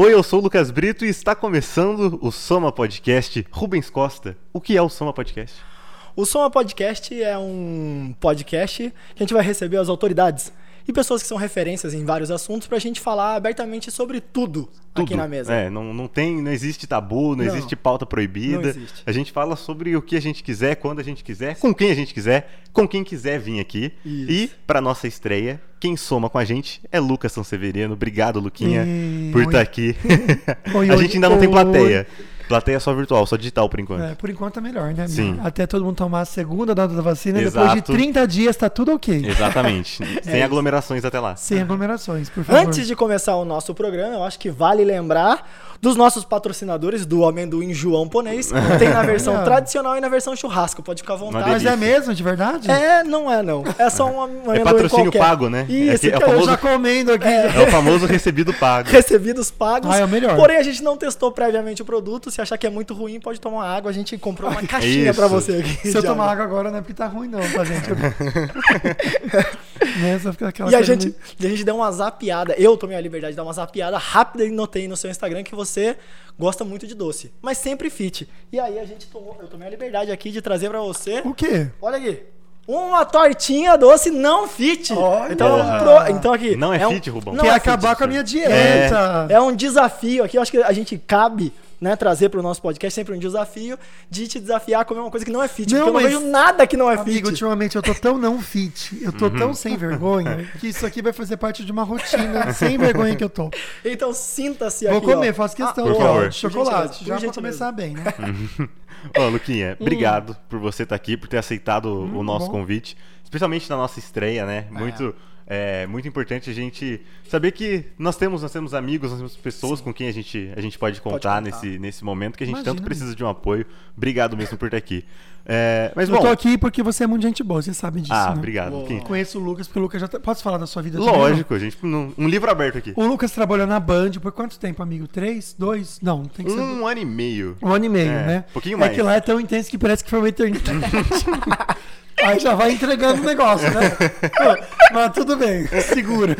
Oi, eu sou o Lucas Brito e está começando o Soma Podcast. Rubens Costa, o que é o Soma Podcast? O Soma Podcast é um podcast que a gente vai receber as autoridades e pessoas que são referências em vários assuntos para a gente falar abertamente sobre tudo, Tudo. aqui na mesa. É, não, não tem, não existe tabu, não, Não. existe pauta proibida. Existe. A gente fala sobre o que a gente quiser, quando a gente quiser, com quem a gente quiser, com quem quiser vir aqui. Isso. E para nossa estreia, quem soma com a gente é Lucas Sanseverino. Obrigado, Luquinha, E- por estar aqui. Oi, a gente ainda não tem oi. Plateia. Só virtual, só digital por enquanto. É, por enquanto é melhor, né? Sim. Até todo mundo tomar a segunda dose da vacina. Depois de Exato. 30 dias tá tudo ok. Exatamente. Sem isso. aglomerações até lá. Sem aglomerações, por favor. Antes de começar o nosso programa, eu acho que vale lembrar dos nossos patrocinadores do amendoim João Ponês. Tem na versão tradicional e na versão churrasco. Pode ficar à vontade. Mas é mesmo, de verdade? É, não é não. É só um amendoim É patrocínio qualquer. pago, né? Isso, É que- é o então, Eu famoso- já comendo aqui. É o famoso recebido pago. recebidos pagos. Ah, é o melhor. Porém, a gente não testou previamente o produto. Se achar que é muito ruim, pode tomar água. A gente comprou uma caixinha pra você aqui. Se eu tomar água. água agora não é porque tá ruim não, tá, gente? né? Só fica aquela E a gente, e a gente deu uma zapiada. Eu tomei a liberdade de dar uma zapiada rápida e notei no seu Instagram que você gosta muito de doce, mas sempre fit. E aí a gente tomou, eu tomei a liberdade aqui de trazer pra você. O quê? Olha aqui. Uma tortinha doce não fit. Olha! Então, pro- então aqui. Não é um- fit, Rubão? Não Quer é acabar fit. com a minha dieta. É um desafio aqui. Eu acho que a gente cabe né, trazer pro nosso podcast sempre um desafio de te desafiar a comer uma coisa que não é fit. Não, porque eu não vejo nada que não é Amigo, fit. ultimamente eu tô tão não fit, eu tô Uhum. tão sem vergonha, que isso aqui vai fazer parte de uma rotina sem vergonha que eu tô. Então sinta-se Vou aqui. comer, ó. faço questão Por favor. ó, de chocolate, já gentileza. começar bem, né? Ô, Luquinha, obrigado por você estar aqui, por ter aceitado o nosso bom. convite, especialmente na nossa estreia, né? Muito, é, muito importante a gente saber que nós temos, nós temos amigos, nós temos pessoas com quem a gente, a gente pode contar, contar. Nesse, nesse momento que a gente Imagina, tanto precisa de um apoio. Obrigado mesmo por estar aqui. É, mas Eu bom, tô aqui porque você é muito gente boa, você sabe disso, ah, né? obrigado. Luquinha. Conheço o Lucas, porque o Lucas já... tá- Posso falar da sua vida também? Lógico, a gente, um, um livro aberto aqui. O Lucas trabalhou na Band por quanto tempo, amigo? Três? Dois? Não, tem que ser... Um ano e meio. Um ano e meio, É, né? um pouquinho É mais. que lá é tão intenso que parece que foi uma eternidade. Aí já vai entregando o negócio, né? Mas tudo bem, segura.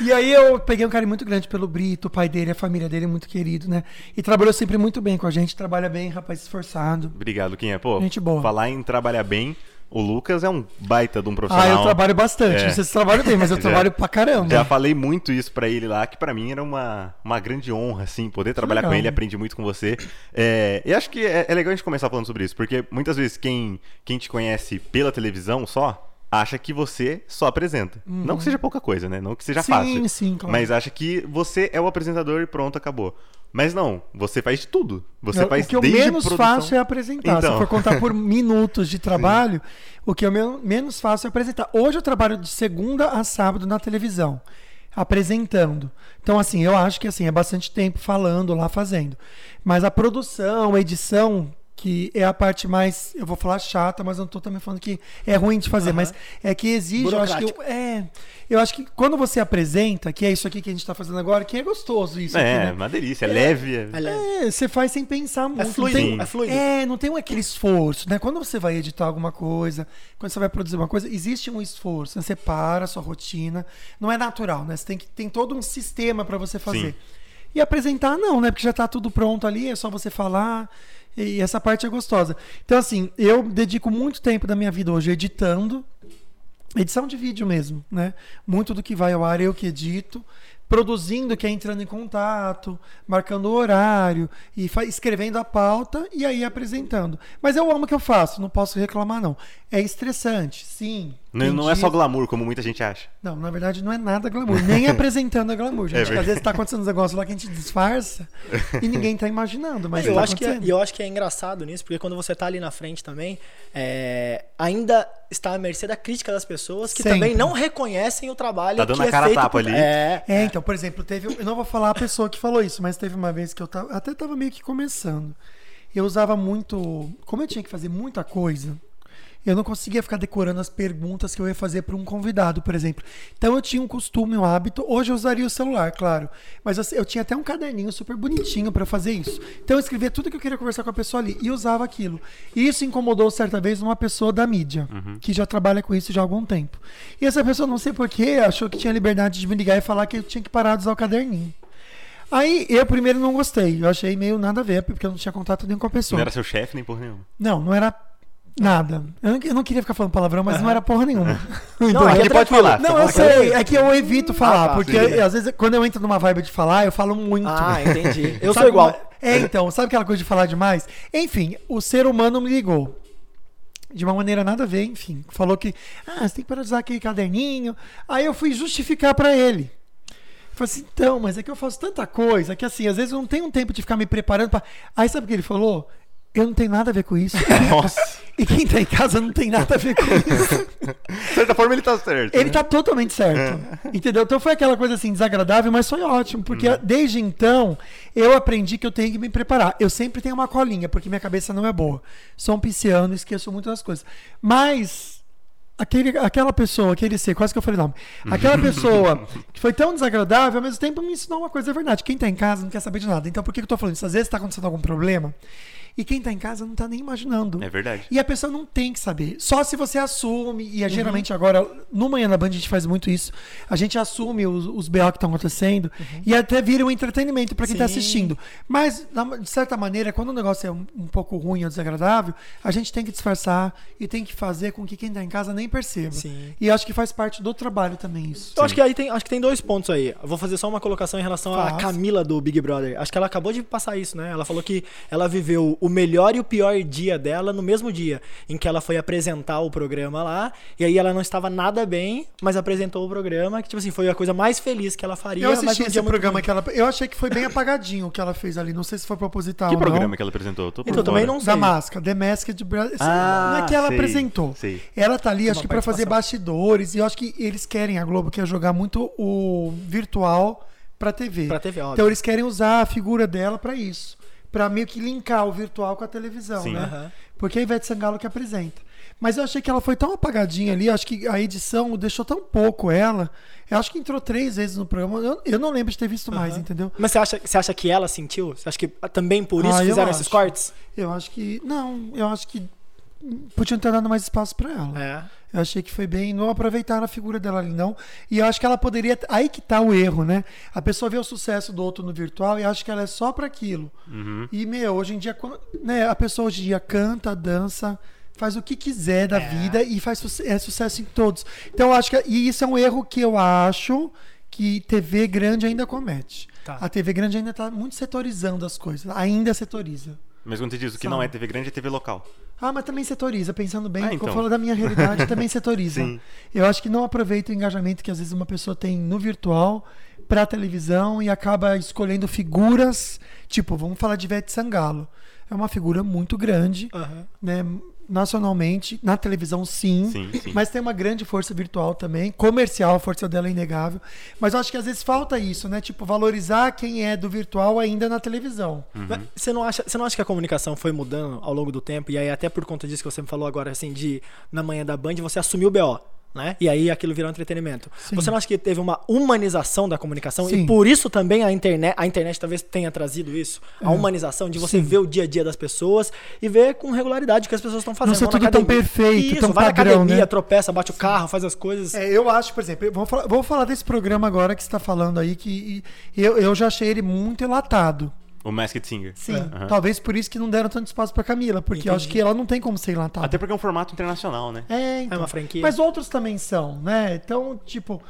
E aí eu peguei um carinho muito grande pelo Brito, o pai dele, a família dele é muito querido, né? E trabalhou sempre muito bem com a gente, trabalha bem, rapaz esforçado. Obrigado, Luquinha. Pô, Gente boa. falar em trabalhar bem, o Lucas é um baita de um profissional. Ah, eu trabalho bastante. É. Vocês trabalham bem, mas eu Já- trabalho pra caramba. Já falei muito isso pra ele lá, que pra mim era uma, uma grande honra, assim, poder trabalhar legal. com ele, aprendi muito com você. É, e acho que é, é legal a gente começar falando sobre isso, porque muitas vezes quem, quem te conhece pela televisão só, acha que você só apresenta. Não que seja pouca coisa, né? Não que seja Uhum. Sim, fácil. sim, claro. Mas acha que você é o apresentador e pronto, acabou. Mas não, você faz de tudo. Você Não, faz o que eu menos produção... faço é apresentar. Então. Se for contar por minutos de trabalho, o que eu men- menos faço é apresentar. Hoje eu trabalho de segunda a sábado na televisão, apresentando. Então, assim, eu acho que assim, é bastante tempo falando lá, fazendo. Mas a produção, a edição, que é a parte mais, eu vou falar chata, mas eu não tô também falando que é ruim de fazer, mas é que exige, eu acho que Burocrático. é, eu acho que quando você apresenta, que é isso aqui que a gente tá fazendo agora, que é gostoso isso aqui, É, né? uma delícia, é leve. é- É leve. É, você faz sem pensar muito. não fluido, tem- é fluido. É, não tem aquele esforço, né? Quando você vai editar alguma coisa, quando você vai produzir uma coisa, existe um esforço. né? Você para a sua rotina. Não é natural, né? Você tem que tem todo um sistema para você fazer. Sim. E apresentar não, né? Porque já tá tudo pronto ali, é só você falar. E essa parte é gostosa. Então, assim, eu dedico muito tempo da minha vida hoje editando, edição de vídeo mesmo, né? Muito do que vai ao ar eu que edito, produzindo, que é entrando em contato, marcando o horário e escrevendo a pauta e aí apresentando. Mas eu amo o que eu faço, não posso reclamar não. É estressante, sim. Não, não é só glamour, como muita gente acha. não, na verdade não é nada glamour. Nem apresentando é glamour, gente. É Porque às vezes tá acontecendo uns negócios lá que a gente disfarça e ninguém tá imaginando, mas eu, tá acho que é, eu acho que é engraçado nisso, porque quando você tá ali na frente também, é, ainda está à mercê da crítica das pessoas que Sempre. também não reconhecem o trabalho Tá dando que a é cara a feito tapa ali. É, É, então, por exemplo, teve. Eu não vou falar a pessoa que falou isso, mas teve uma vez que eu tava, até tava meio que começando. Eu usava muito. Como eu tinha que fazer muita coisa, eu não conseguia ficar decorando as perguntas que eu ia fazer para um convidado, por exemplo. Então eu tinha um costume, um hábito. Hoje eu usaria o celular, claro. Mas eu, eu tinha até um caderninho super bonitinho para fazer isso. Então eu escrevia tudo que eu queria conversar com a pessoa ali e usava aquilo. E isso incomodou certa vez uma pessoa da mídia, que já trabalha com isso já há algum tempo. E essa pessoa, não sei porquê, achou que tinha liberdade de me ligar e falar que eu tinha que parar de usar o caderninho. Aí eu primeiro não gostei. Eu achei meio nada a ver, porque eu não tinha contato nenhum com a pessoa. Não era seu chefe nem porra nenhuma. Não, não era nada. Eu não, eu não queria ficar falando palavrão, mas não era porra nenhuma. Não, aqui é pode tranquilo. falar. Não, eu sei. É que eu evito falar, Ah, tá. porque às vezes quando eu entro numa vibe de falar, eu falo muito. Ah, entendi. Eu Sabe sou igual. É, então, sabe aquela coisa de falar demais? Enfim, o ser humano me ligou. De uma maneira nada a ver, enfim. Falou que, ah, você tem que parar de usar aquele caderninho. Aí eu fui justificar pra ele. Falei assim, então, mas é que eu faço tanta coisa que assim, às vezes eu não tenho tempo de ficar me preparando pra. Aí sabe o que ele falou? Eu não tenho nada a ver com isso. Nossa. e quem tá em casa não tem nada a ver com isso. De certa forma ele tá certo. Ele né? tá totalmente certo. Entendeu? Então foi aquela coisa assim, desagradável, mas foi ótimo. Porque Uhum. desde então eu aprendi que eu tenho que me preparar. Eu sempre tenho uma colinha, porque minha cabeça não é boa. Sou um pisciano, esqueço muitas coisas. Mas. Aquele, aquela pessoa, aquele ser, quase que eu falei nome. Aquela pessoa que foi tão desagradável, ao mesmo tempo me ensinou uma coisa, é verdade. Quem tá em casa não quer saber de nada. Então por que que eu tô falando isso? Às vezes tá acontecendo algum problema e quem tá em casa não tá nem imaginando. É verdade. E a pessoa não tem que saber. Só se você assume, e é Uhum. geralmente agora, no Manhã na Band a gente faz muito isso. A gente assume os, os BO que estão acontecendo e até vira um entretenimento para quem tá Uhum. Sim. assistindo. Mas, de certa maneira, quando o negócio é um, um pouco ruim ou desagradável, a gente tem que disfarçar e tem que fazer com que quem tá em casa nem perceba. Sim. E acho que faz parte do trabalho também isso. Eu acho que aí tem, acho que tem dois pontos aí. Eu vou fazer só uma colocação em relação à. Camila do Big Brother. Acho que ela acabou de passar isso, né? Ela falou que ela viveu o melhor e o pior dia dela no mesmo dia, em que ela foi apresentar o programa lá, e aí ela não estava nada bem, mas apresentou o programa, que tipo assim, foi a coisa mais feliz que ela faria. Eu mas assisti num esse programa ruim. que ela. Eu achei que foi bem apagadinho o que ela fez ali. Não sei se foi proposital Que ou não. programa que ela apresentou? Eu Tô Então, também não sei. Da máscara, The Masked Brother. Ah, não é que ela sei, apresentou. sei. Ela tá ali, acho que pra fazer bastidores. E eu acho que eles querem, a Globo quer jogar muito o virtual pra TV. Pra TV, óbvio. Então eles querem usar a figura dela pra isso. Pra meio que linkar o virtual com a televisão, Sim. né? Aham. Porque a Ivete Sangalo que apresenta. Mas eu achei que ela foi tão apagadinha ali, acho que a edição deixou tão pouco ela. Eu acho que entrou três vezes no programa. Eu, eu não lembro de ter visto mais, entendeu? Mas você acha, você acha que ela sentiu? Você acha que também por isso Ah, fizeram esses cortes? Eu acho que. Não, eu acho que podiam ter dado mais espaço pra ela. É. Eu achei que foi bem. Não aproveitaram a figura dela ali, não. E eu acho que ela poderia. Aí que tá o erro, né? A pessoa vê o sucesso do outro no virtual e acha que ela é só pra aquilo. Uhum. E, meu, hoje em dia, quando- né, a pessoa hoje em dia canta, dança, faz o que quiser da É. vida e faz suce- é sucesso em todos. Então, eu acho que. E isso é um erro que eu acho que TV grande ainda comete. Tá. A TV grande ainda tá muito setorizando as coisas. Ainda setoriza. Mas quando você diz o que Sabe. não é TV grande, é TV local. Ah, mas também setoriza, pensando bem, Ah, quando eu então. falo da minha realidade, também setoriza. Sim. Eu acho que não aproveita o engajamento que às vezes uma pessoa tem no virtual pra televisão e acaba escolhendo figuras, tipo, vamos falar de Ivete Sangalo. É uma figura muito grande, Aham. né, nacionalmente, na televisão sim, Sim, sim. mas tem uma grande força virtual também, comercial, a força dela é inegável. Mas eu acho que às vezes falta isso, né? Tipo, valorizar quem é do virtual ainda na televisão. Mas Você não, acha, você não acha que a comunicação foi mudando ao longo do tempo? E aí, até por conta disso que você me falou agora, assim, de na manhã da Band, você assumiu o BO. Né? E aí aquilo virou entretenimento. Sim. Você não acha que teve uma humanização da comunicação? Sim. E por isso também a internet, a internet talvez tenha trazido isso? A É. humanização de você Sim. ver o dia a dia das pessoas e ver com regularidade o que as pessoas estão fazendo. ser Vão na tudo tão academia. perfeito, isso, tão vai na padrão, academia, né? tropeça, bate o carro, faz as coisas. É, eu acho, por exemplo, vou falar, falar desse programa agora que você está falando aí, que eu, eu já achei ele muito enlatado. O Masked Singer. Sim, Aham. talvez por isso que não deram tanto espaço pra Camila, porque eu acho Entendi. que ela não tem como ser enlatada. Até porque é um formato internacional, né? É, então. uma franquia. Mas outros também são, né? Então, tipo,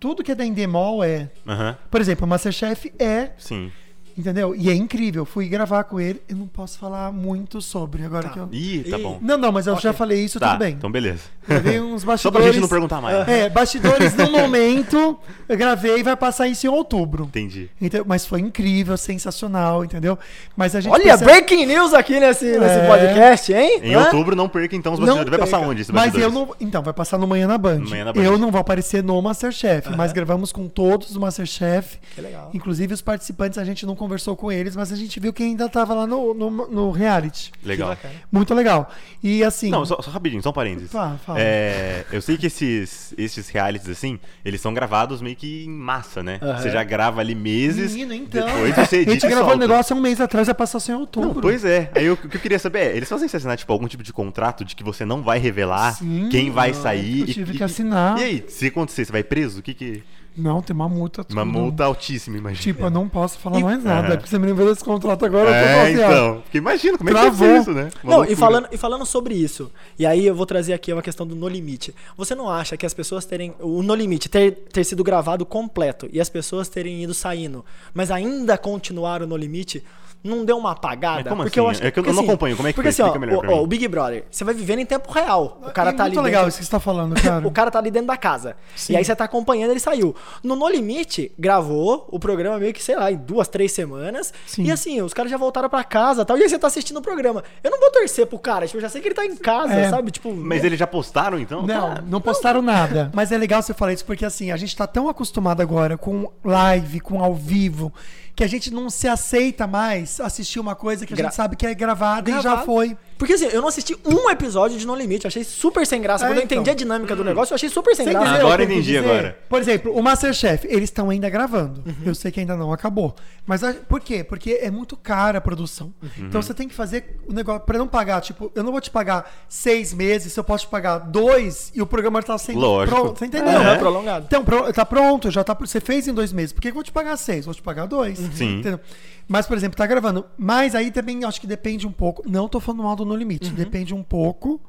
tudo que é da Endemol é. Aham. Por exemplo, o Masterchef é, Sim. Entendeu? E é incrível. Fui gravar com ele, eu não posso falar muito sobre agora Tá. que eu. Ih, tá bom. Não, não, mas eu Ok. já falei isso, Tá, tudo bem. então beleza. Gravei uns bastidores. Só pra gente não perguntar mais. É, bastidores no momento, eu gravei e vai passar isso em outubro. Entendi. Então, mas foi incrível, sensacional, entendeu? Mas a gente Olha, percebe- breaking news aqui nesse, nesse É. podcast, hein? Em Hã? outubro, não perca então os Não bastidores. Vai passar onde esse Mas eu não. Então, vai passar no Manhã na Band. No Manhã na Band. Eu não vou aparecer no Masterchef, mas gravamos com todos os Masterchef. Que legal. Inclusive os participantes, a gente não conversou com eles, mas a gente viu que ainda tava lá no, no, no reality. Legal. Muito legal. E assim. Não, só, só rapidinho, só um parênteses. Fala, fala. É, eu sei que esses, esses realities, assim, eles são gravados meio que em massa, né? Aham. Você já grava ali meses, Menino, então. depois você a edita gente e gravou o solta. negócio há um mês atrás, vai passar só em outubro. Não, pois é. Aí eu- o que eu queria saber é, eles fazem você assinar, tipo, algum tipo de contrato de que você não vai revelar Sim, quem vai sair. eu e- tive e- que assinar. E aí, se acontecer, você vai preso? O que que... Não, tem uma multa. Uma tudo. multa altíssima, imagina. Tipo, eu não posso falar E- mais nada. É. Porque você me lembrou desse contrato agora. eu tô É, então. Porque imagina, como é que Travou. ser isso, né? Uma Não, e falando, e falando sobre isso, e aí eu vou trazer aqui uma questão do No Limite. Você não acha que as pessoas terem. O No Limite ter, ter sido gravado completo e as pessoas terem ido saindo, mas ainda continuaram no limite, não deu uma apagada? Mas como porque assim? eu acho É que eu não acompanho. Como é que Porque foi? assim, ó, melhor o, ó, Big Brother, você vai vivendo em tempo real. O cara É tá ali muito dentro. legal isso que você tá falando, cara. O cara tá ali dentro da casa. Sim. E aí você tá acompanhando, ele saiu. No No Limite, gravou o programa meio que, sei lá, em duas, três semanas. Sim. E assim, os caras já voltaram pra casa e tal. E aí você tá assistindo o programa. Eu não vou torcer pro cara, tipo, eu já sei que ele tá em casa, É. sabe? Tipo, Mas eles já postaram, então? Não, Tá. não postaram nada. Mas é legal você falar isso porque assim, a gente tá tão acostumado agora com live, com ao vivo, que a gente não se aceita mais assistir uma coisa que a Gra- gente sabe que é gravada e já foi. Porque assim, eu não assisti um episódio de No Limite, eu achei super sem graça. É, Quando eu então. entendi a dinâmica do negócio, eu achei super sem graça. entendeu Agora eu entendi, dizer? agora. Por exemplo, o Masterchef, eles estão ainda gravando. Uhum. Eu sei que ainda não acabou. Mas a- por quê? Porque é muito cara a produção. Uhum. Então você tem que fazer o negócio. Pra não pagar, tipo, eu não vou te pagar seis meses, se eu posso te pagar dois e o programa tá sendo Lógico. pronto. Você entendeu? Né? prolongado. Então, pro- tá pronto, já tá. Você fez em dois meses. Por que eu vou te pagar seis? Vou te pagar dois. Sim. Entendeu? Mas, por exemplo, tá gravando. Mas aí também acho que depende um pouco. Não tô falando mal do No Limite. Uhum. Depende um pouco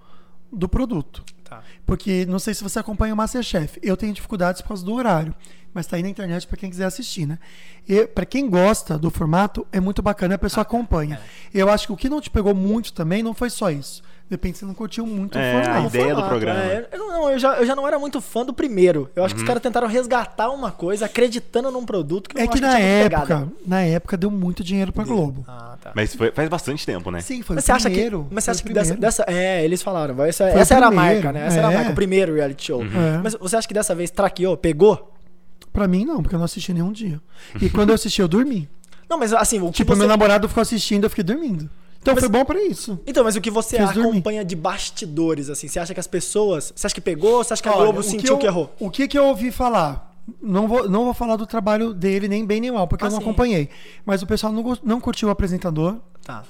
do produto. Tá. Porque não sei se você acompanha o Masterchef. Eu tenho dificuldades por causa do horário. Mas tá aí na internet pra quem quiser assistir, né? E para quem gosta do formato, é muito bacana, a pessoa acompanha. Eu acho que o que não te pegou muito também não foi só isso. De repente você não curtiu muito É, o a formato. ideia do Formato, programa. é, eu, não, eu, já, eu já não era muito fã do primeiro. Eu acho que os Uhum. caras tentaram resgatar uma coisa acreditando num produto que eu É não que na tinha muita época, na época deu muito dinheiro pra Globo. Ah, tá. Mas foi- faz bastante tempo, né? Sim, foi Mas o você acha que, primeiro. mas você acha que dessa, primeiro. dessa. É, eles falaram. Essa, essa era a primeiro, marca, né? Essa era a é. marca, o primeiro reality show. É. Mas você acha que dessa vez traqueou? Pegou? Pra mim não, porque eu não assisti nenhum dia. E quando eu assisti, eu dormi. Não, mas assim, o que Tipo, você. meu namorado ficou assistindo, eu fiquei dormindo. Então Mas- foi bom pra isso. Então, mas o que você dormir. acompanha de bastidores, assim? Você acha que as pessoas. Você acha que pegou ou você acha que a Globo sentiu eu- que errou? O que, que eu ouvi falar? Não vou, não vou falar do trabalho dele, nem bem nem mal, porque Ah, eu não sim. acompanhei. Mas o pessoal não, não curtiu o apresentador. Tá.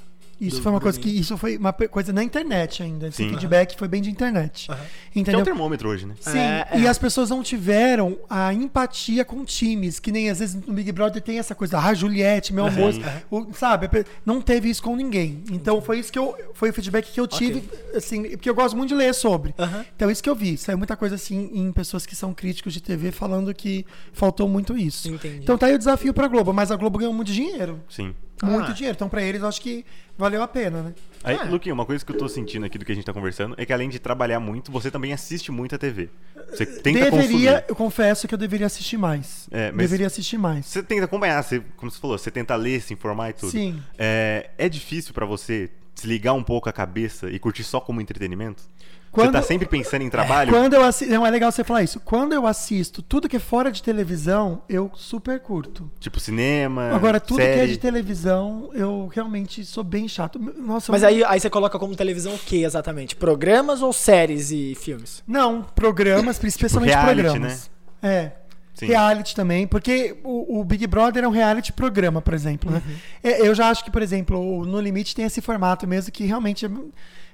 Isso Do- foi uma coisa que. mim. Isso foi uma coisa na internet ainda. Esse Sim. feedback foi bem de internet. Aham. Que é Entendeu? um termômetro hoje, né? Sim, É, e é. as pessoas não tiveram a empatia com times, que nem às vezes no Big Brother tem essa coisa, ah, Juliette, meu amor, o- sabe? Não teve isso com ninguém. Então foi isso que eu, foi o feedback que eu tive, assim, porque eu gosto muito de ler sobre. Então isso que eu vi, saiu muita coisa assim em pessoas que são críticos de TV falando que faltou muito isso. Entendi. Então tá aí o desafio pra Globo, mas a Globo ganhou muito dinheiro, Sim. Muito Ah. dinheiro. Então pra eles eu acho que valeu a pena, né? Aí, É. Luquinho, uma coisa que eu tô sentindo aqui do que a gente tá conversando é que além de trabalhar muito, você também assiste muito a TV. Você tenta deveria, consumir. eu confesso que eu deveria assistir mais. É, Deveria assistir mais. Você tenta acompanhar, você, como você falou, você tenta ler, se informar e tudo. Sim. É, é difícil pra você desligar um pouco a cabeça e curtir só como entretenimento? Quando- Você tá sempre pensando em trabalho? Quando eu assisto, não é legal você falar isso. Quando eu assisto tudo que é fora de televisão, eu super curto. Tipo cinema, Agora tudo que é série. de televisão, eu realmente sou bem chato. Nossa, Mas eu- aí, aí você coloca como televisão o que exatamente? Programas ou séries e filmes? não, programas, especialmente Tipo reality, programas. É. Sim. Reality também, porque o, o Big Brother é um reality programa, por exemplo, né? Uhum. É, Eu já acho que, por exemplo, o No Limite tem esse formato mesmo que realmente é,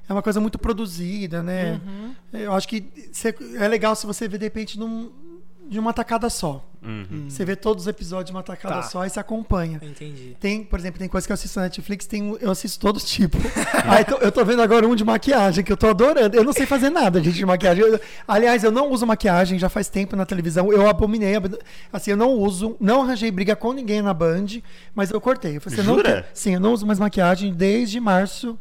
é uma coisa muito produzida, né? Uhum. Eu acho que é legal se você ver de repente num, de uma tacada só. Uhum. Você vê todos os episódios de uma tacada Tá. só e se acompanha. Entendi. Tem, por exemplo, tem coisa que eu assisto na Netflix, tem, eu assisto todo tipo. Aí tô- eu tô vendo agora um de maquiagem que eu tô adorando. Eu não sei fazer nada, gente, de maquiagem. Eu- aliás, eu não uso maquiagem já faz tempo na televisão. Eu abominei. ab- Assim, eu não uso, não arranjei briga com ninguém na Band, mas eu cortei. Eu falei, assim, não Jura? quero- sim, eu não uso mais maquiagem desde março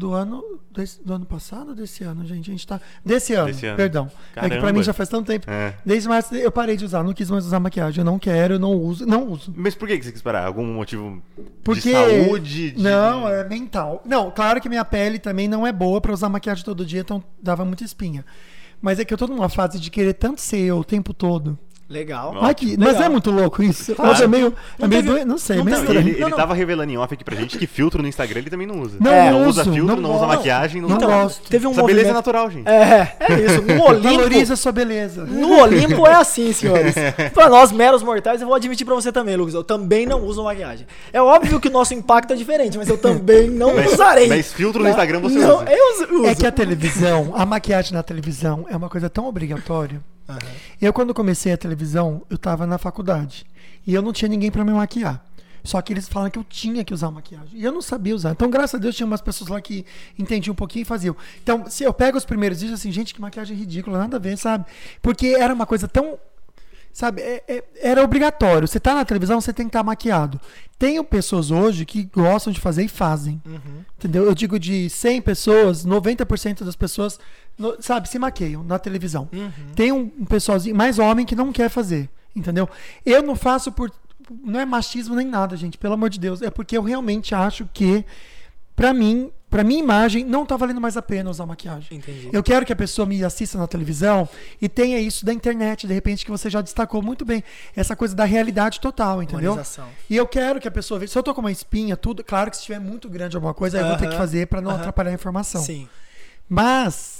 do ano desse- do ano passado desse ano, gente? A gente tá desse ano, Desse ano. perdão. É que pra Caramba. mim já faz tanto tempo. É. Desde março eu parei de usar, não quis mais usar maquiagem, eu não quero, eu não uso, não uso. Mas por que você quis parar? Algum motivo Porque de saúde? De... Não, é mental. Não, claro que minha pele também não é boa pra usar maquiagem todo dia, então dava muita espinha. Mas é que eu tô numa fase de querer tanto ser eu o tempo todo. Legal. Ai, que- legal. mas é muito louco isso. Claro. Mas é meio. É Não meio teve- doido, não sei, não meio Não, estranho. ele, Não, ele não. tava revelando em off aqui pra gente que filtro no Instagram ele também não usa. Não, É, não usa filtro, não, usa gosto. maquiagem, não, Não usa gosto. Teve um Essa beleza é movimento... natural, gente. É, é isso. No Olimpo... Valoriza a sua beleza. No Olimpo é assim, senhores. Pra nós, meros mortais, eu vou admitir pra você também, Lucas. Eu também não uso maquiagem. É óbvio que o nosso impacto é diferente, mas eu também não Mas- usarei. mas filtro no Tá? Instagram você não, usa. Eu uso. É que a televisão, a maquiagem na televisão é uma coisa tão obrigatória. Aham. Eu, quando comecei a televisão, eu tava na faculdade. E eu não tinha ninguém pra me maquiar. Só que eles falam que eu tinha que usar maquiagem. E eu não sabia usar. Então, graças a Deus, tinha umas pessoas lá que entendiam um pouquinho e faziam. Então, se eu pego os primeiros vídeos assim, gente, que maquiagem ridícula, nada a ver, sabe? Porque era uma coisa tão. Sabe, é- é- era obrigatório. Você tá na televisão, você tem que estar maquiado. Tenho pessoas hoje que gostam de fazer e fazem. Entendeu? Eu digo de 100 pessoas, 90% das pessoas, no- sabe, se maqueiam na televisão. Tem um, um pessoalzinho, mais homem, que não quer fazer. Entendeu? Eu não faço por. Não é machismo nem nada, gente, pelo amor de Deus. É porque eu realmente acho que, pra mim, pra minha imagem, não tá valendo mais a pena usar maquiagem. Entendi. Eu quero que a pessoa me assista na televisão e tenha isso da internet, de repente, que você já destacou muito bem. Essa coisa da realidade total, entendeu? Humanização. E eu quero que a pessoa veja. Se eu tô com uma espinha, tudo, claro que se estiver muito grande alguma coisa, aí eu vou ter que fazer pra não Aham. atrapalhar a informação. Sim. Mas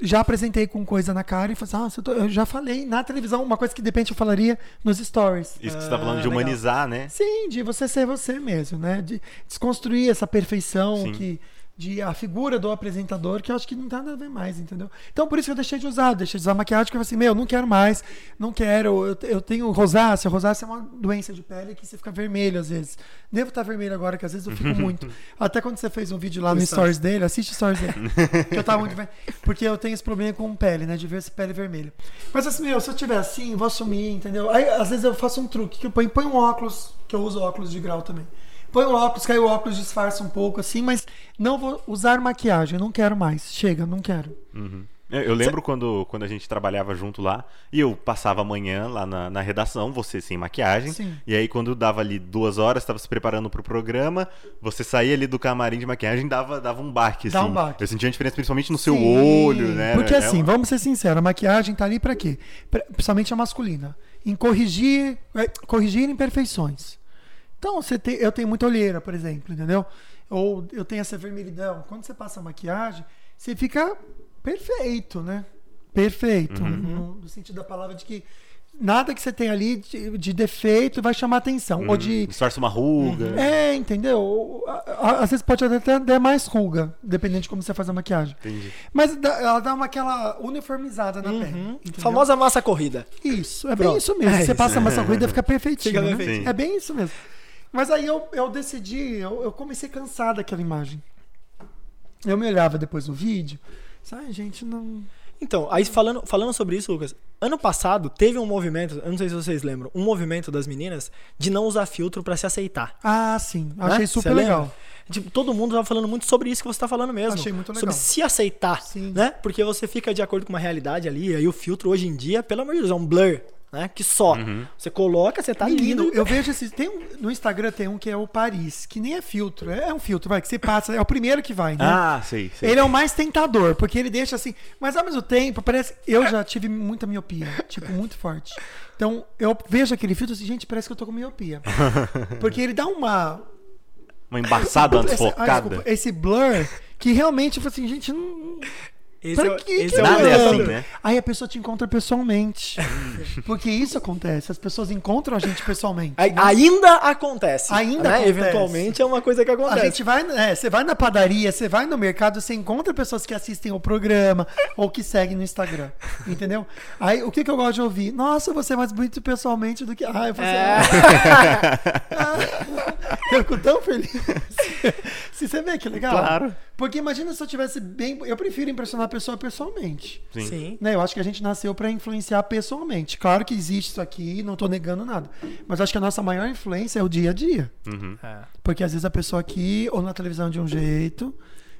já apresentei com coisa na cara e falei assim, ah, eu, já falei na televisão uma coisa que de repente eu falaria nos stories. Isso que você tá falando Ah, de legal. humanizar, né? Sim, de você ser você mesmo, né? De desconstruir essa perfeição Sim. que de a figura do apresentador, que eu acho que não tem nada a ver mais, entendeu? Então por isso que eu deixei de usar, deixei de usar maquiagem, porque eu falei assim, meu, não quero mais, não quero, eu, eu tenho rosácea, rosácea é uma doença de pele que você fica vermelho às vezes. Devo estar vermelho agora, que às vezes eu fico muito. Até quando você fez um vídeo lá no stories dele, assiste stories dele. que eu tava muito ver- Porque eu tenho esse problema com pele, né? De ver essa pele vermelha. Mas assim, meu, se eu tiver assim, vou assumir, entendeu? Aí às vezes eu faço um truque, que eu ponho, ponho um óculos, que eu uso óculos de grau também. Põe um óculos, aí o óculos disfarça um pouco assim, mas não vou usar maquiagem, não quero mais. Chega, não quero. Uhum. Eu, eu lembro quando, quando a gente trabalhava junto lá, e eu passava a manhã lá na, na redação, você sem maquiagem. Sim. E aí, quando dava ali duas horas, estava se preparando pro programa, você saía ali do camarim de maquiagem dava, dava um baque, Dá assim. um baque. Eu sentia uma diferença principalmente no seu Sim, olho, né? Porque É assim, uma- vamos ser sinceros, a maquiagem tá ali pra quê? Pra- Principalmente a masculina. Em corrigir, é, corrigir imperfeições. Então, você tem, eu tenho muita olheira, por exemplo, entendeu? Ou eu tenho essa vermelhidão. Quando você passa a maquiagem, você fica perfeito, né? Perfeito. Uhum. No, no sentido da palavra de que nada que você tem ali de, de defeito vai chamar atenção. Ou de Disfarça uma ruga. é, entendeu? Ou, a- a- Às vezes pode até dar mais ruga, dependendo de como você faz a maquiagem. Entendi. Mas dá- ela dá uma aquela uniformizada na pele. Uhum. entendeu? Famosa massa corrida. Isso, é Pronto. bem isso mesmo. É você isso. passa a massa corrida fica perfeitinho. Fica né? perfeitinho. É bem isso mesmo. Mas aí eu, eu decidi, eu, eu comecei a cansar daquela imagem. Eu me olhava depois no vídeo. Ai, gente, não. Então, aí falando, falando sobre isso, Lucas, ano passado teve um movimento, eu não sei se vocês lembram, um movimento das meninas de não usar filtro pra se aceitar. Ah, sim. né? Achei Você super legal. Tipo, todo mundo tava falando muito sobre isso que você tá falando mesmo. Achei muito legal. Sobre se aceitar, Sim. né? Porque você fica de acordo com uma realidade ali, e aí o filtro hoje em dia, pelo amor de Deus, é um blur, né? Que só. Você coloca, você tá Menino, lindo. eu vejo esses. Tem um, no Instagram tem um que é o Paris, que nem é filtro. É, um filtro, vai, que você passa, é o primeiro que vai, né? Ah, sei, sei. Ele é o mais tentador, porque ele deixa assim. Mas ao mesmo tempo, parece. Eu já tive muita miopia, tipo, muito forte. Então, eu vejo aquele filtro assim, gente, parece que eu tô com miopia. Porque ele dá uma. Uma embaçada, uma esse, ah, esse blur que realmente eu falei assim, gente, não. Esse pra é, que esse que é o Nada é assim, né? Aí a pessoa te encontra pessoalmente. Porque isso acontece, as pessoas encontram a gente pessoalmente. Né? Ainda acontece. Ainda né? acontece. Eventualmente é uma coisa que A acontece. gente vai, é, você vai na padaria, você vai no mercado, você encontra pessoas que assistem o programa ou que seguem no Instagram, entendeu? Aí o que, que eu gosto de ouvir? Nossa, você é mais bonito pessoalmente do que. Ah, eu falei assim, ah, eu fico tão feliz. Se você vê que legal. Claro. Porque imagina se eu tivesse bem. Eu prefiro impressionar a pessoa pessoalmente. Sim. Sim. Né, eu acho que a gente nasceu pra influenciar pessoalmente. Claro que existe isso aqui, não tô negando nada. Mas acho que a nossa maior influência é o dia a dia. Uhum. É. Porque às vezes a pessoa aqui ou na televisão de um jeito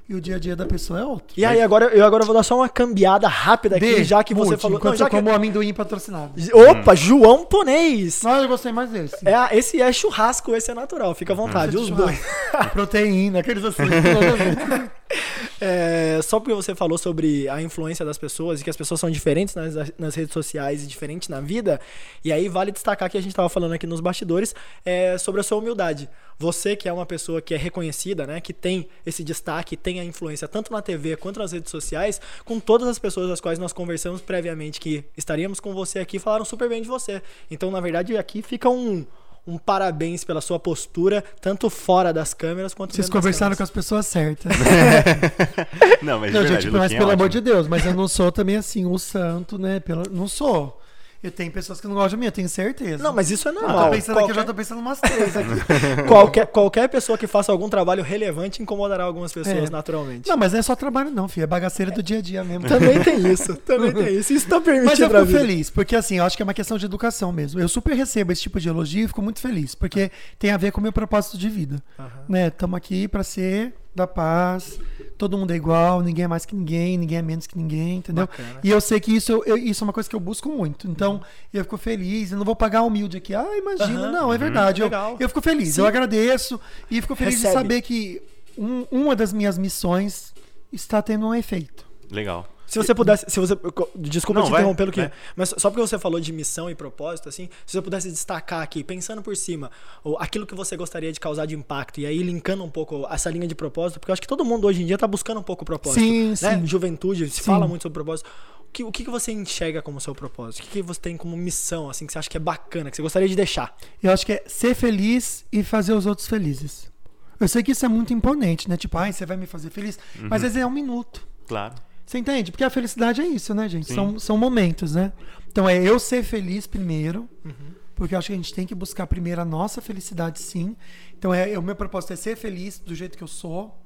e o dia a dia da pessoa é outro. E aí, agora, eu agora vou dar só uma cambiada rápida aqui, Dê, já que você mude, falou. Não, já eu que... como amendoim patrocinado. Opa, João Ponês! Não, eu gostei mais desse. É, esse é churrasco, esse é natural, fica à vontade, os dois. Proteína, aqueles assim. É, só porque você falou sobre a influência das pessoas e que as pessoas são diferentes nas, nas redes sociais e diferentes na vida, e aí vale destacar que a gente estava falando aqui nos bastidores é, sobre a sua humildade. Você que é uma pessoa que é reconhecida, né, que tem esse destaque, tem a influência tanto na TV quanto nas redes sociais, com todas as pessoas das quais nós conversamos previamente que estaríamos com você aqui, falaram super bem de você. Então, na verdade, aqui fica um um parabéns pela sua postura, tanto fora das câmeras quanto Vocês conversaram com as pessoas certas. Não, mas de não, verdade, gente, mas Luquinha é pelo amor de Deus, mas eu não sou também assim, o santo, né? Pelo, não sou. Eu tenho pessoas que não gostam de mim, eu tenho certeza. Não, mas isso é eu normal. tô pensando aqui, eu já qualquer, tô pensando umas três aqui. qualquer, qualquer pessoa que faça algum trabalho relevante incomodará algumas pessoas É. naturalmente. Não, mas não é só trabalho, não, filho. É bagaceira do dia a dia mesmo. Também tem isso, também tem isso. Isso tá Mas eu permitido fico feliz, porque assim, eu acho que é uma questão de educação mesmo. Eu super recebo esse tipo de elogio e fico muito feliz, porque tem a ver com o meu propósito de vida. Aham. Né? Estamos aqui pra ser da paz, todo mundo é igual, ninguém é mais que ninguém, ninguém é menos que ninguém, entendeu? Bacana. E eu sei que isso, eu- eu- isso é uma coisa que eu busco muito. Então, eu fico feliz, eu não vou pagar humilde aqui. Ah, imagina. Aham. Não, é verdade. Eu, Legal. eu fico feliz, Sim. eu agradeço e fico feliz Recebe. de saber que um- uma das minhas missões está tendo um efeito. Legal. Se você pudesse. Se você, desculpa Não, te vai, interromper, Luquinha. vai. Mas só porque você falou de missão e propósito, assim, se você pudesse destacar aqui, pensando por cima, ou aquilo que você gostaria de causar de impacto, e aí linkando um pouco essa linha de propósito, porque eu acho que todo mundo hoje em dia tá buscando um pouco o propósito. Sim, né? sim. Juventude, se Sim. fala muito sobre propósito. O que, o que que você enxerga como seu propósito? O que, que você tem como missão, assim, que você acha que é bacana, que você gostaria de deixar? Eu acho que é ser feliz e fazer os outros felizes. Eu sei que isso é muito imponente, né? Tipo, ai, você vai me fazer feliz. Mas às vezes é um minuto. Claro. Você entende? Porque a felicidade é isso, né, gente? Sim. São, são momentos, né? Então é eu ser feliz primeiro, Uhum. porque eu acho que a gente tem que buscar primeiro a nossa felicidade, sim. Então é, o meu propósito é ser feliz do jeito que eu sou,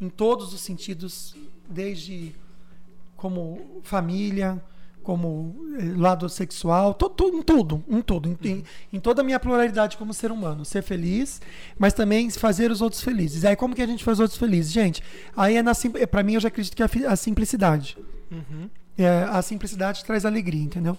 em todos os sentidos, desde como família, como eh, lado sexual, to, to- em tudo, em tudo, em, em- em toda a minha pluralidade como ser humano, ser feliz, mas também fazer os outros felizes. Aí como que a gente faz os outros felizes, gente? Aí é na eh, pra mim eu já acredito que é a, a simplicidade. Uhum. É, a simplicidade traz alegria, entendeu?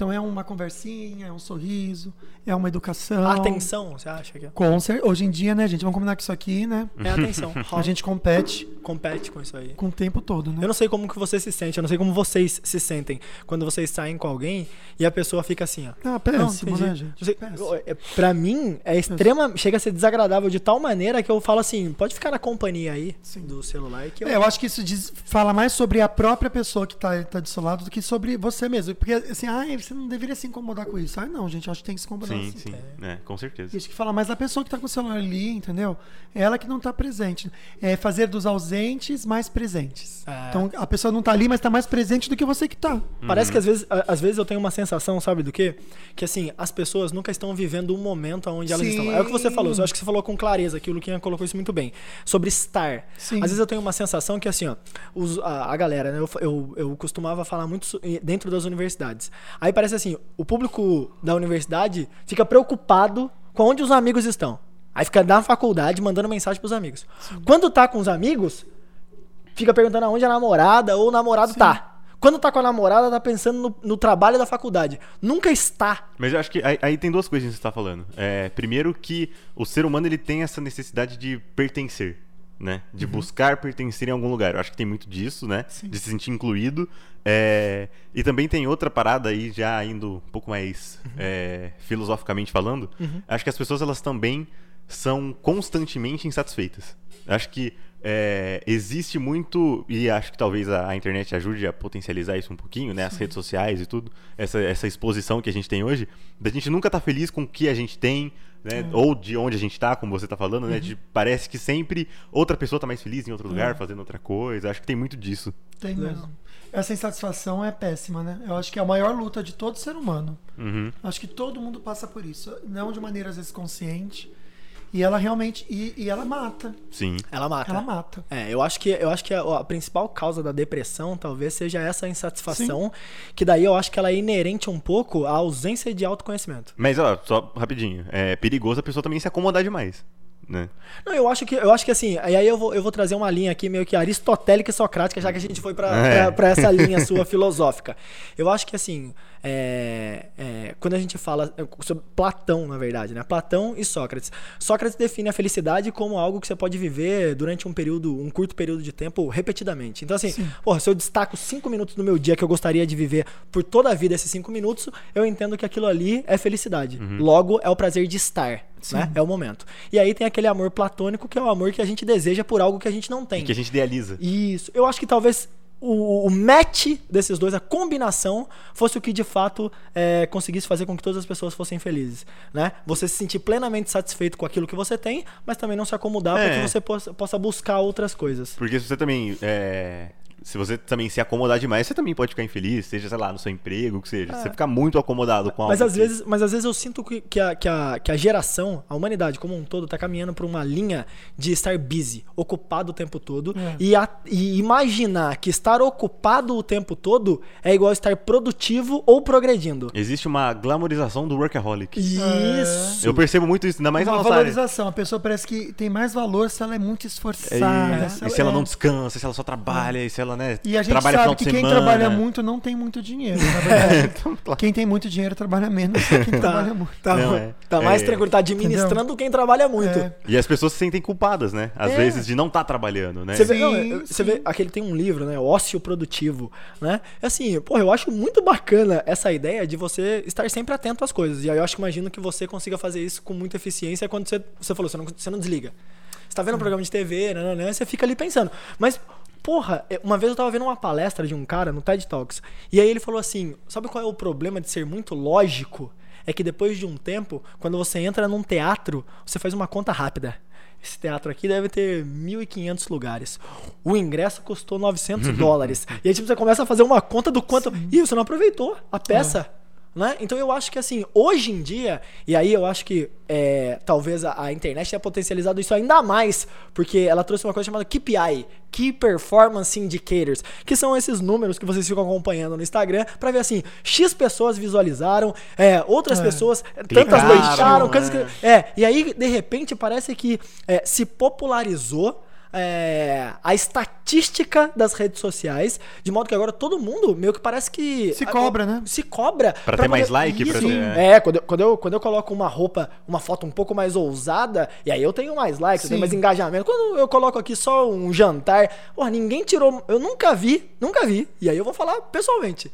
Então é uma conversinha, é um sorriso, é uma educação. Atenção, você acha que é? Com cer- Hoje em dia, né, gente? Vamos combinar que isso aqui, né? É atenção. A gente compete compete com isso aí. com o tempo todo, né? Eu não sei como que você se sente, eu não sei como vocês se sentem quando vocês saem com alguém e a pessoa fica assim, ó. Ah, Não, péssimo, entendi. né, gente? Não sei, é, pra mim, é extrema. Chega a ser desagradável de tal maneira que eu falo assim: pode ficar na companhia aí Sim. do celular que eu. É, eu acho que isso diz- fala mais sobre a própria pessoa que tá, tá do seu lado do que sobre você mesmo. Porque, assim, ah, você não deveria se incomodar com isso. Ah, não, gente, acho que tem que se incomodar. Sim, sim. sim. É, com certeza. Isso que fala mais da pessoa que tá com o celular ali, entendeu? É ela que não tá presente. É fazer dos ausentes mais presentes. É. Então, a pessoa não tá ali, mas tá mais presente do que você que tá. Parece que às vezes, a- às vezes eu tenho uma sensação, sabe do quê? Que assim, as pessoas nunca estão vivendo o momento onde elas Sim. estão. É o que você falou, eu acho que você falou com clareza, que o Luquinha colocou isso muito bem. Sobre estar. Sim. Às vezes eu tenho uma sensação que assim, ó, os- a, a galera, né? Eu, eu, eu costumava falar muito dentro das universidades. Aí parece assim, o público da universidade fica preocupado com onde os amigos estão. Aí fica na faculdade mandando mensagem pros amigos. Quando tá com os amigos, fica perguntando aonde a namorada ou o namorado tá. Quando tá com a namorada, tá pensando no, no trabalho da faculdade. Nunca está. Mas eu acho que aí, aí tem duas coisas que você está falando. É, primeiro que o ser humano ele tem essa necessidade de pertencer, né? De buscar pertencer em algum lugar. Eu acho que tem muito disso, né? De se sentir incluído. É, e também tem outra parada aí, já indo um pouco mais é, filosoficamente falando. Acho que as pessoas elas também são constantemente insatisfeitas. Acho que é, existe muito, e acho que talvez a, a internet ajude a potencializar isso um pouquinho, né? As redes sociais e tudo, essa, essa exposição que a gente tem hoje, da gente nunca estar feliz com o que a gente tem, né? Ou de onde a gente tá, como você tá falando, né? De, parece que sempre outra pessoa tá mais feliz em outro lugar, fazendo outra coisa. Acho que tem muito disso. Tem mesmo. Essa insatisfação é péssima, né? Eu acho que é a maior luta de todo ser humano. Uhum. Acho que todo mundo passa por isso. Não de maneira às vezes consciente. E ela realmente. E, e ela mata. Sim. Ela mata. Ela mata. É, eu acho que, eu acho que a, a principal causa da depressão talvez seja essa insatisfação, que daí eu acho que ela é inerente um pouco à ausência de autoconhecimento. Mas, ó, só rapidinho. É perigoso a pessoa também se acomodar demais, né? Não, eu acho que eu acho que assim, e aí eu vou, eu vou trazer uma linha aqui meio que aristotélica e socrática, já que a gente foi pra, É. pra, pra essa linha sua filosófica. Eu acho que assim, é, é, quando a gente fala sobre Platão, na verdade, né? Platão e Sócrates. Sócrates define a felicidade como algo que você pode viver durante um período, um curto período de tempo, repetidamente. Então, assim, porra, se eu destaco cinco minutos do meu dia que eu gostaria de viver por toda a vida esses cinco minutos, eu entendo que aquilo ali é felicidade. Logo, é o prazer de estar. Né? É o momento. E aí tem aquele amor platônico que é o amor que a gente deseja por algo que a gente não tem. Que a gente idealiza. Isso. Eu acho que talvez o, o match desses dois, a combinação, fosse o que de fato é, conseguisse fazer com que todas as pessoas fossem felizes, né? Você se sentir plenamente satisfeito com aquilo que você tem, mas também não se acomodar É. para que você possa, possa buscar outras coisas. Porque se você também. é, se você também se acomodar demais, você também pode ficar infeliz, seja, sei lá, no seu emprego, o que seja. Você ficar muito acomodado com algo. É. Mas às, que- vezes, mas às vezes eu sinto que, que, a, que, a, que a geração, a humanidade como um todo, tá caminhando por uma linha de estar busy, ocupado o tempo todo. É. E, a- e imaginar que estar ocupado o tempo todo é igual estar produtivo ou progredindo. Existe uma glamorização do workaholic. Isso. Eu percebo muito isso, ainda mais na uma nossa área. valorização. A pessoa parece que tem mais valor se ela é muito esforçada. É, se e se ela é. não descansa, se ela só trabalha, e se ela, né, E a gente trabalha sabe que quem semana. trabalha muito não tem muito dinheiro, na verdade. Então, claro. quem tem muito dinheiro trabalha menos que quem trabalha muito. Tá, Não, é. tá mais É. tranquilo, tá administrando quem trabalha muito. É. E as pessoas se sentem culpadas, né? Às É. vezes de não estar trabalhando, né? Você vê, Sim, não, você vê, aquele tem um livro, né? Ócio Produtivo, né? É Assim, pô, eu acho muito bacana essa ideia de você estar sempre atento às coisas. E aí eu acho que imagino que você consiga fazer isso com muita eficiência quando você, você falou, você não, você não desliga. Você tá vendo um programa de TV, né, né, né, você fica ali pensando. Mas, porra, é, uma vez eu tava vendo uma palestra de um cara no TED Talks, e aí ele falou assim: sabe qual é o problema de ser muito lógico? É que depois de um tempo, quando você entra num teatro, você faz uma conta rápida. Esse teatro aqui deve ter 1.500 lugares. O ingresso custou 900 dólares. E aí tipo, você começa a fazer uma conta do quanto. Ih, você não aproveitou a peça. Né? Então eu acho que assim, hoje em dia, e aí eu acho que é, talvez a, a internet tenha potencializado isso ainda mais, porque ela trouxe uma coisa chamada KPI, Key Performance Indicators, que são esses números que vocês ficam acompanhando no Instagram pra ver assim, X pessoas visualizaram, é, outras É. pessoas, é, tantas deixaram, coisas né? que. É, e aí, de repente, parece que é, se popularizou é, a estatística das redes sociais, de modo que agora todo mundo meio que parece que. Se cobra, né? Se cobra. Pra ter mais like, pra Isso. ter- É, quando eu, quando, eu, quando eu coloco uma roupa, uma foto um pouco mais ousada, e aí eu tenho mais likes, eu tenho mais engajamento. Quando eu coloco aqui só um jantar, porra, ninguém tirou. Eu nunca vi, nunca vi. E aí eu vou falar pessoalmente.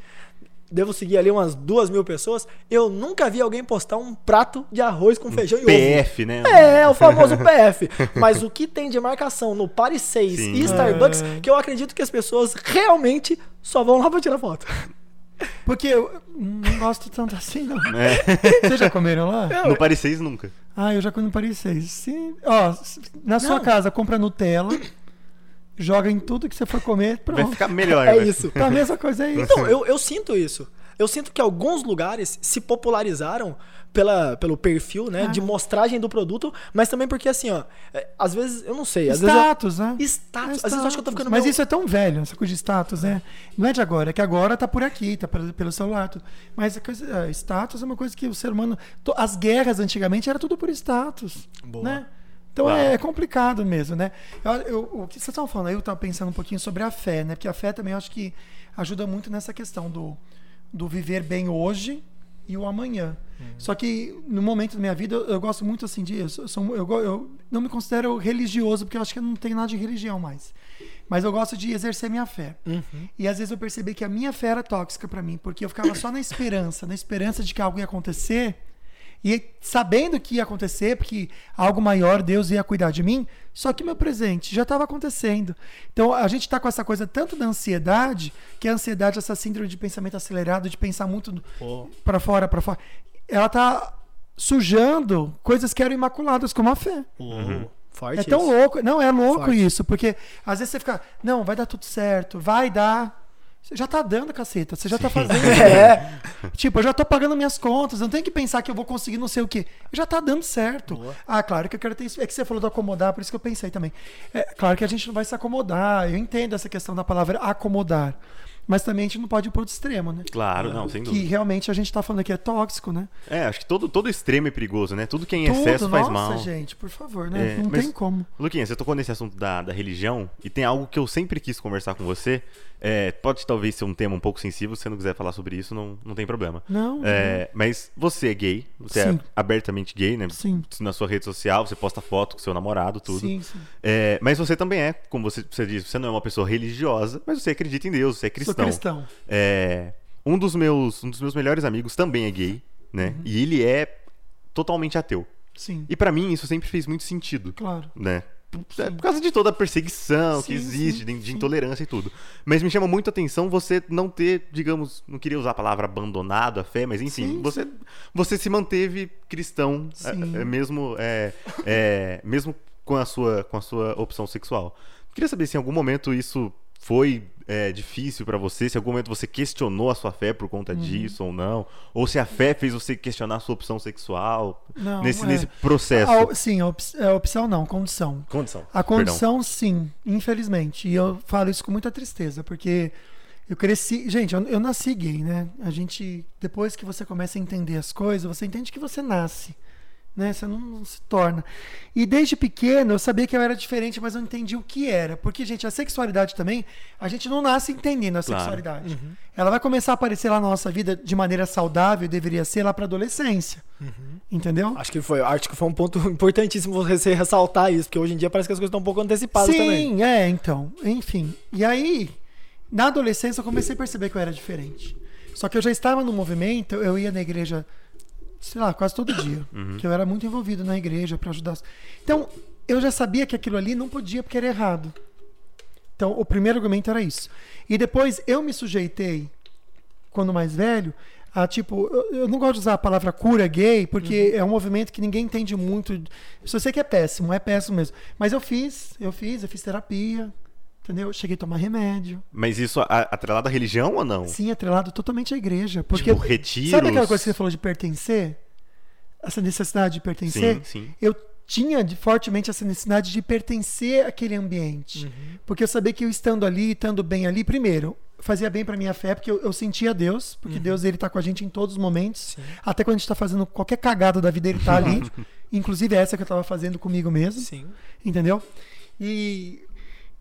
Devo seguir ali umas duas mil pessoas. Eu nunca vi alguém postar um prato de arroz com feijão e ovo. PF, né? É, o famoso PF. Mas o que tem de marcação no Paris 6 Sim. e Starbucks, É. que eu acredito que as pessoas realmente só vão lá pra tirar foto. Porque eu não gosto tanto assim, não. É. Vocês já comeram lá? No Paris 6 nunca. Ah, eu já comi no Paris 6. Sim. Ó, na sua Não. casa, compra Nutella, joga em tudo que você for comer, Vai pronto. ficar melhor. É vai. isso. Então a mesma coisa é isso. Então, eu, eu sinto isso. Eu sinto que alguns lugares se popularizaram pela, pelo perfil, né, Ah. de mostragem do produto, mas também porque, assim, ó, é, às vezes, eu não sei, às vezes... eu- Status, né? Status. É Às vezes eu acho que eu tô status. ficando Mas meio- isso é tão velho, essa coisa de status, né? Não é de agora, é que agora tá por aqui, tá pelo, pelo celular. Tudo. Mas a coisa, é, status é uma coisa que o ser humano. to- As guerras antigamente era tudo por status. Boa. Né? Então Claro. é, complicado mesmo, né? Eu, eu- o que vocês estavam falando aí, eu estava pensando um pouquinho sobre a fé, né? Porque a fé também eu acho que ajuda muito nessa questão do, do viver bem hoje e o amanhã. Só que no momento da minha vida eu, eu gosto muito assim de eu, sou- eu, eu não me considero religioso porque eu acho que eu não tenho nada de religião mais. Mas eu gosto de exercer minha fé. E às vezes eu percebi que a minha fé era tóxica para mim, porque eu ficava só na esperança, na esperança de que algo ia acontecer. E sabendo que ia acontecer, porque algo maior, Deus ia cuidar de mim, só que meu presente já estava acontecendo. Então a gente está com essa coisa tanto da ansiedade, que a ansiedade, essa síndrome de pensamento acelerado, de pensar muito para fora, para fora, ela tá sujando coisas que eram imaculadas, como a fé. Forte É tão isso. louco. Não, é louco Forte. isso, porque às vezes você fica, não, vai dar tudo certo, vai dar. Você já tá dando, caceta. Você já tá fazendo. É. Tipo, eu já tô pagando minhas contas, não tem que pensar que eu vou conseguir não sei o quê. Já tá dando certo. Ah, claro que eu quero ter isso. É que você falou do acomodar, por isso que eu pensei também. É claro que a gente não vai se acomodar. Eu entendo essa questão da palavra acomodar. Mas também a gente não pode ir pro outro extremo, né? Claro, não, sem Que dúvida. realmente a gente tá falando aqui é tóxico, né? É, acho que todo, todo extremo é perigoso, né? Tudo que é em Tudo, excesso faz nossa, mal. gente, por favor, né? É, não mas- tem como. Luquinha, você tocou nesse assunto da, da religião e tem algo que eu sempre quis conversar com você. É, pode talvez ser um tema um pouco sensível, se você não quiser falar sobre isso, não, não tem problema. Não, É, mas você é gay, você Sim. é abertamente gay, né? Sim. Na sua rede social, você posta foto com seu namorado, tudo. Sim, sim. É, mas você também é, como você, você disse, você não é uma pessoa religiosa, mas você acredita em Deus, você é cristão. Cristão. É, um, dos meus, um dos meus melhores amigos também é gay, né? Uhum. E ele é totalmente ateu. Sim, E pra mim isso sempre fez muito sentido, claro. né? é por causa de toda a perseguição que Sim, existe, sim, de, intolerância e tudo. Mas me chama muito a atenção você não ter, digamos, não queria usar a palavra abandonado a fé, mas enfim, você, você se manteve cristão, é, é, mesmo, é, é, mesmo com, a sua, com a sua opção sexual. Queria saber se em algum momento isso foi é, difícil pra você, se em algum momento você questionou a sua fé por conta Uhum. disso ou não, ou se a fé fez você questionar a sua opção sexual Não, nesse, é. nesse processo. A sim, a op- é opção não, condição. Condição. A condição, sim, infelizmente. E eu falo isso com muita tristeza, porque eu cresci. Gente, eu, eu nasci gay, né? A gente, depois que você começa a entender as coisas, você entende que você nasce. Né? Você não, não se torna. E desde pequeno eu sabia que eu era diferente, mas eu não entendi o que era. Porque, gente, a sexualidade também, a gente não nasce entendendo a Claro. sexualidade. Ela vai começar a aparecer lá na nossa vida de maneira saudável, deveria ser lá pra adolescência. Entendeu? Acho que foi, acho que foi um ponto importantíssimo você ressaltar isso, porque hoje em dia parece que as coisas estão um pouco antecipadas Sim, também. é, então. Enfim. E aí, na adolescência, eu comecei a perceber que eu era diferente. Só que eu já estava no movimento, eu ia na igreja, sei lá, quase todo dia. Que eu era muito envolvido na igreja para ajudar. Então, eu já sabia que aquilo ali não podia porque era errado. Então, o primeiro argumento era isso. E depois eu me sujeitei, quando mais velho, a tipo, eu, eu não gosto de usar a palavra cura gay, porque é um movimento que ninguém entende muito. Eu sei que é péssimo, é péssimo mesmo. Mas eu fiz, eu fiz, eu fiz terapia, entendeu? Eu cheguei a tomar remédio. Mas isso a- atrelado à religião ou não? Sim, atrelado totalmente à igreja. Porque Tipo, retiros? Sabe aquela coisa que você falou de pertencer? Essa necessidade de pertencer? Sim, sim. Eu tinha de- fortemente essa necessidade de pertencer àquele ambiente. Porque eu sabia que eu estando ali, estando bem ali, primeiro, fazia bem pra minha fé, porque eu, eu sentia Deus, porque Deus ele tá com a gente em todos os momentos. Até quando a gente tá fazendo qualquer cagada da vida, ele tá ali. Inclusive essa que eu tava fazendo comigo mesmo. Sim. Entendeu? E.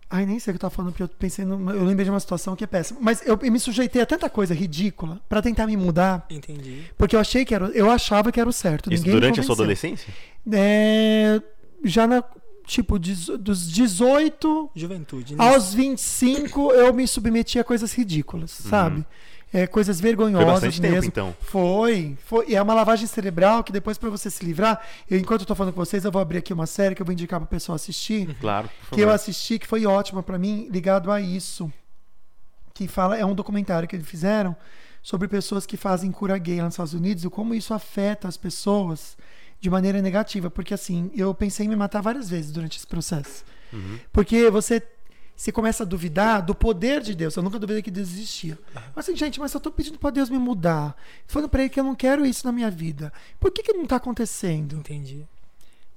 Ai, nem sei o que eu tava falando, porque eu pensei numa, Eu lembrei de uma situação que é péssima. Mas eu, eu me sujeitei a tanta coisa ridícula pra tentar me mudar. Entendi. Porque eu achei que era. Eu achava que era o certo. Isso durante a sua adolescência? É, já na. Tipo, dos 18 Juventude. aos 25, eu me submeti a coisas ridículas, sabe? É, coisas Uhum. Vergonhosas mesmo. tempo, então. Foi, foi. E é uma lavagem cerebral que depois, pra você se livrar, eu, enquanto eu tô falando com vocês, eu vou abrir aqui uma série que eu vou indicar pro pessoal assistir Claro. por que eu assisti, que foi ótima pra mim, ligado a isso. Que fala, é um documentário que eles fizeram sobre pessoas que fazem cura gay lá nos Estados Unidos e como isso afeta as pessoas de maneira negativa. Porque assim, eu pensei em me matar várias vezes durante esse processo. Uhum. Porque você se começa a duvidar do poder de Deus. Eu nunca duvidei que Deus existia. Mas assim, gente, mas eu tô pedindo pra Deus me mudar. Falando pra ele que eu não quero isso na minha vida. Por que que não tá acontecendo? Entendi.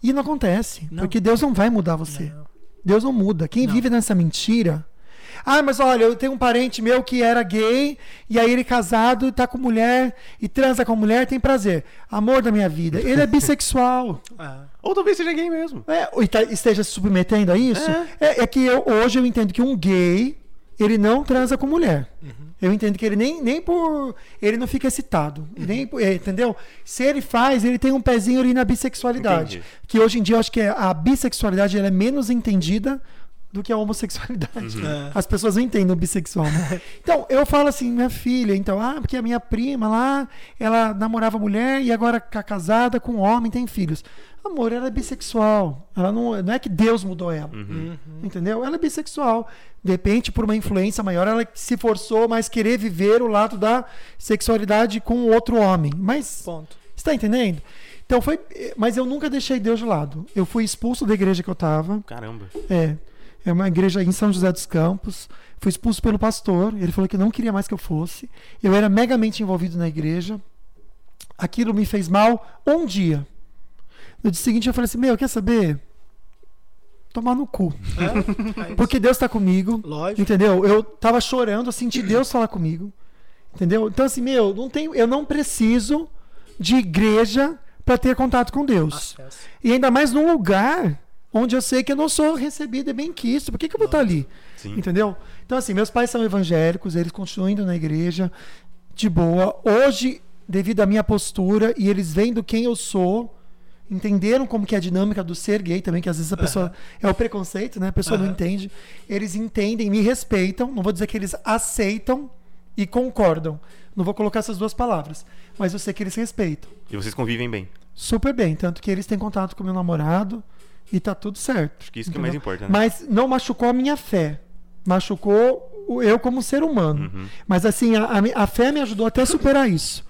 E não acontece. Não. Porque Deus não vai mudar você. Não. Deus não muda. Quem Não. vive nessa mentira. Ah, mas olha, eu tenho um parente meu que era gay, e aí ele casado, tá com mulher, e transa com mulher, tem prazer. Amor da minha vida. Ele é bissexual. Ah, Ou talvez seja gay mesmo. É, e tá- esteja se submetendo a isso. É, é que eu- hoje eu entendo que um gay, ele não transa com mulher. Eu entendo que ele nem, nem por. Ele não fica excitado. Nem por- é, entendeu? Se ele faz, ele tem um pezinho ali na bissexualidade. Entendi. Que hoje em dia eu acho que a bissexualidade ela é menos entendida do que a homossexualidade. É. As pessoas não entendem o bissexual. né? Então, eu falo assim, minha filha, então, ah, porque a minha prima lá, ela namorava mulher e agora tá casada com um homem, tem filhos. Amor, ela é bissexual. Ela não, não é que Deus mudou ela. Entendeu? Ela é bissexual. De repente, por uma influência maior, ela se forçou mais querer viver o lado da sexualidade com outro homem. Mas ponto. você tá entendendo? Então foi. Mas eu nunca deixei Deus de lado. Eu fui expulso da igreja que eu tava. Caramba. É. É uma igreja em São José dos Campos. Fui expulso pelo pastor. Ele falou que não queria mais que eu fosse. Eu era megamente envolvido na igreja. Aquilo me fez mal um dia. No dia seguinte eu falei assim: Meu, quer saber? Tomar no cu. É, é Porque Deus tá comigo. Lógico. Entendeu? Eu tava chorando, eu senti Deus falar comigo. Entendeu? Então, assim, meu, não tenho, eu não preciso de igreja para ter contato com Deus. Acesso. E ainda mais num lugar onde eu sei que eu não sou recebido e bem quisto. Por que, que eu vou estar ali? Sim. Entendeu? Então, assim, meus pais são evangélicos, eles continuam indo na igreja de boa. Hoje, devido à minha postura e eles vendo quem eu sou, entenderam como que é a dinâmica do ser gay também, que às vezes a pessoa é o preconceito, né? A pessoa não entende. Eles entendem, me respeitam, não vou dizer que eles aceitam e concordam. Não vou colocar essas duas palavras, mas eu sei que eles respeitam. E vocês convivem bem. Super bem, tanto que eles têm contato com meu namorado E tá tudo certo. Acho que isso que é mais importante. Né? Mas não machucou a minha fé. Machucou o- eu como ser humano. Uhum. Mas assim, a, a fé me ajudou até a superar isso.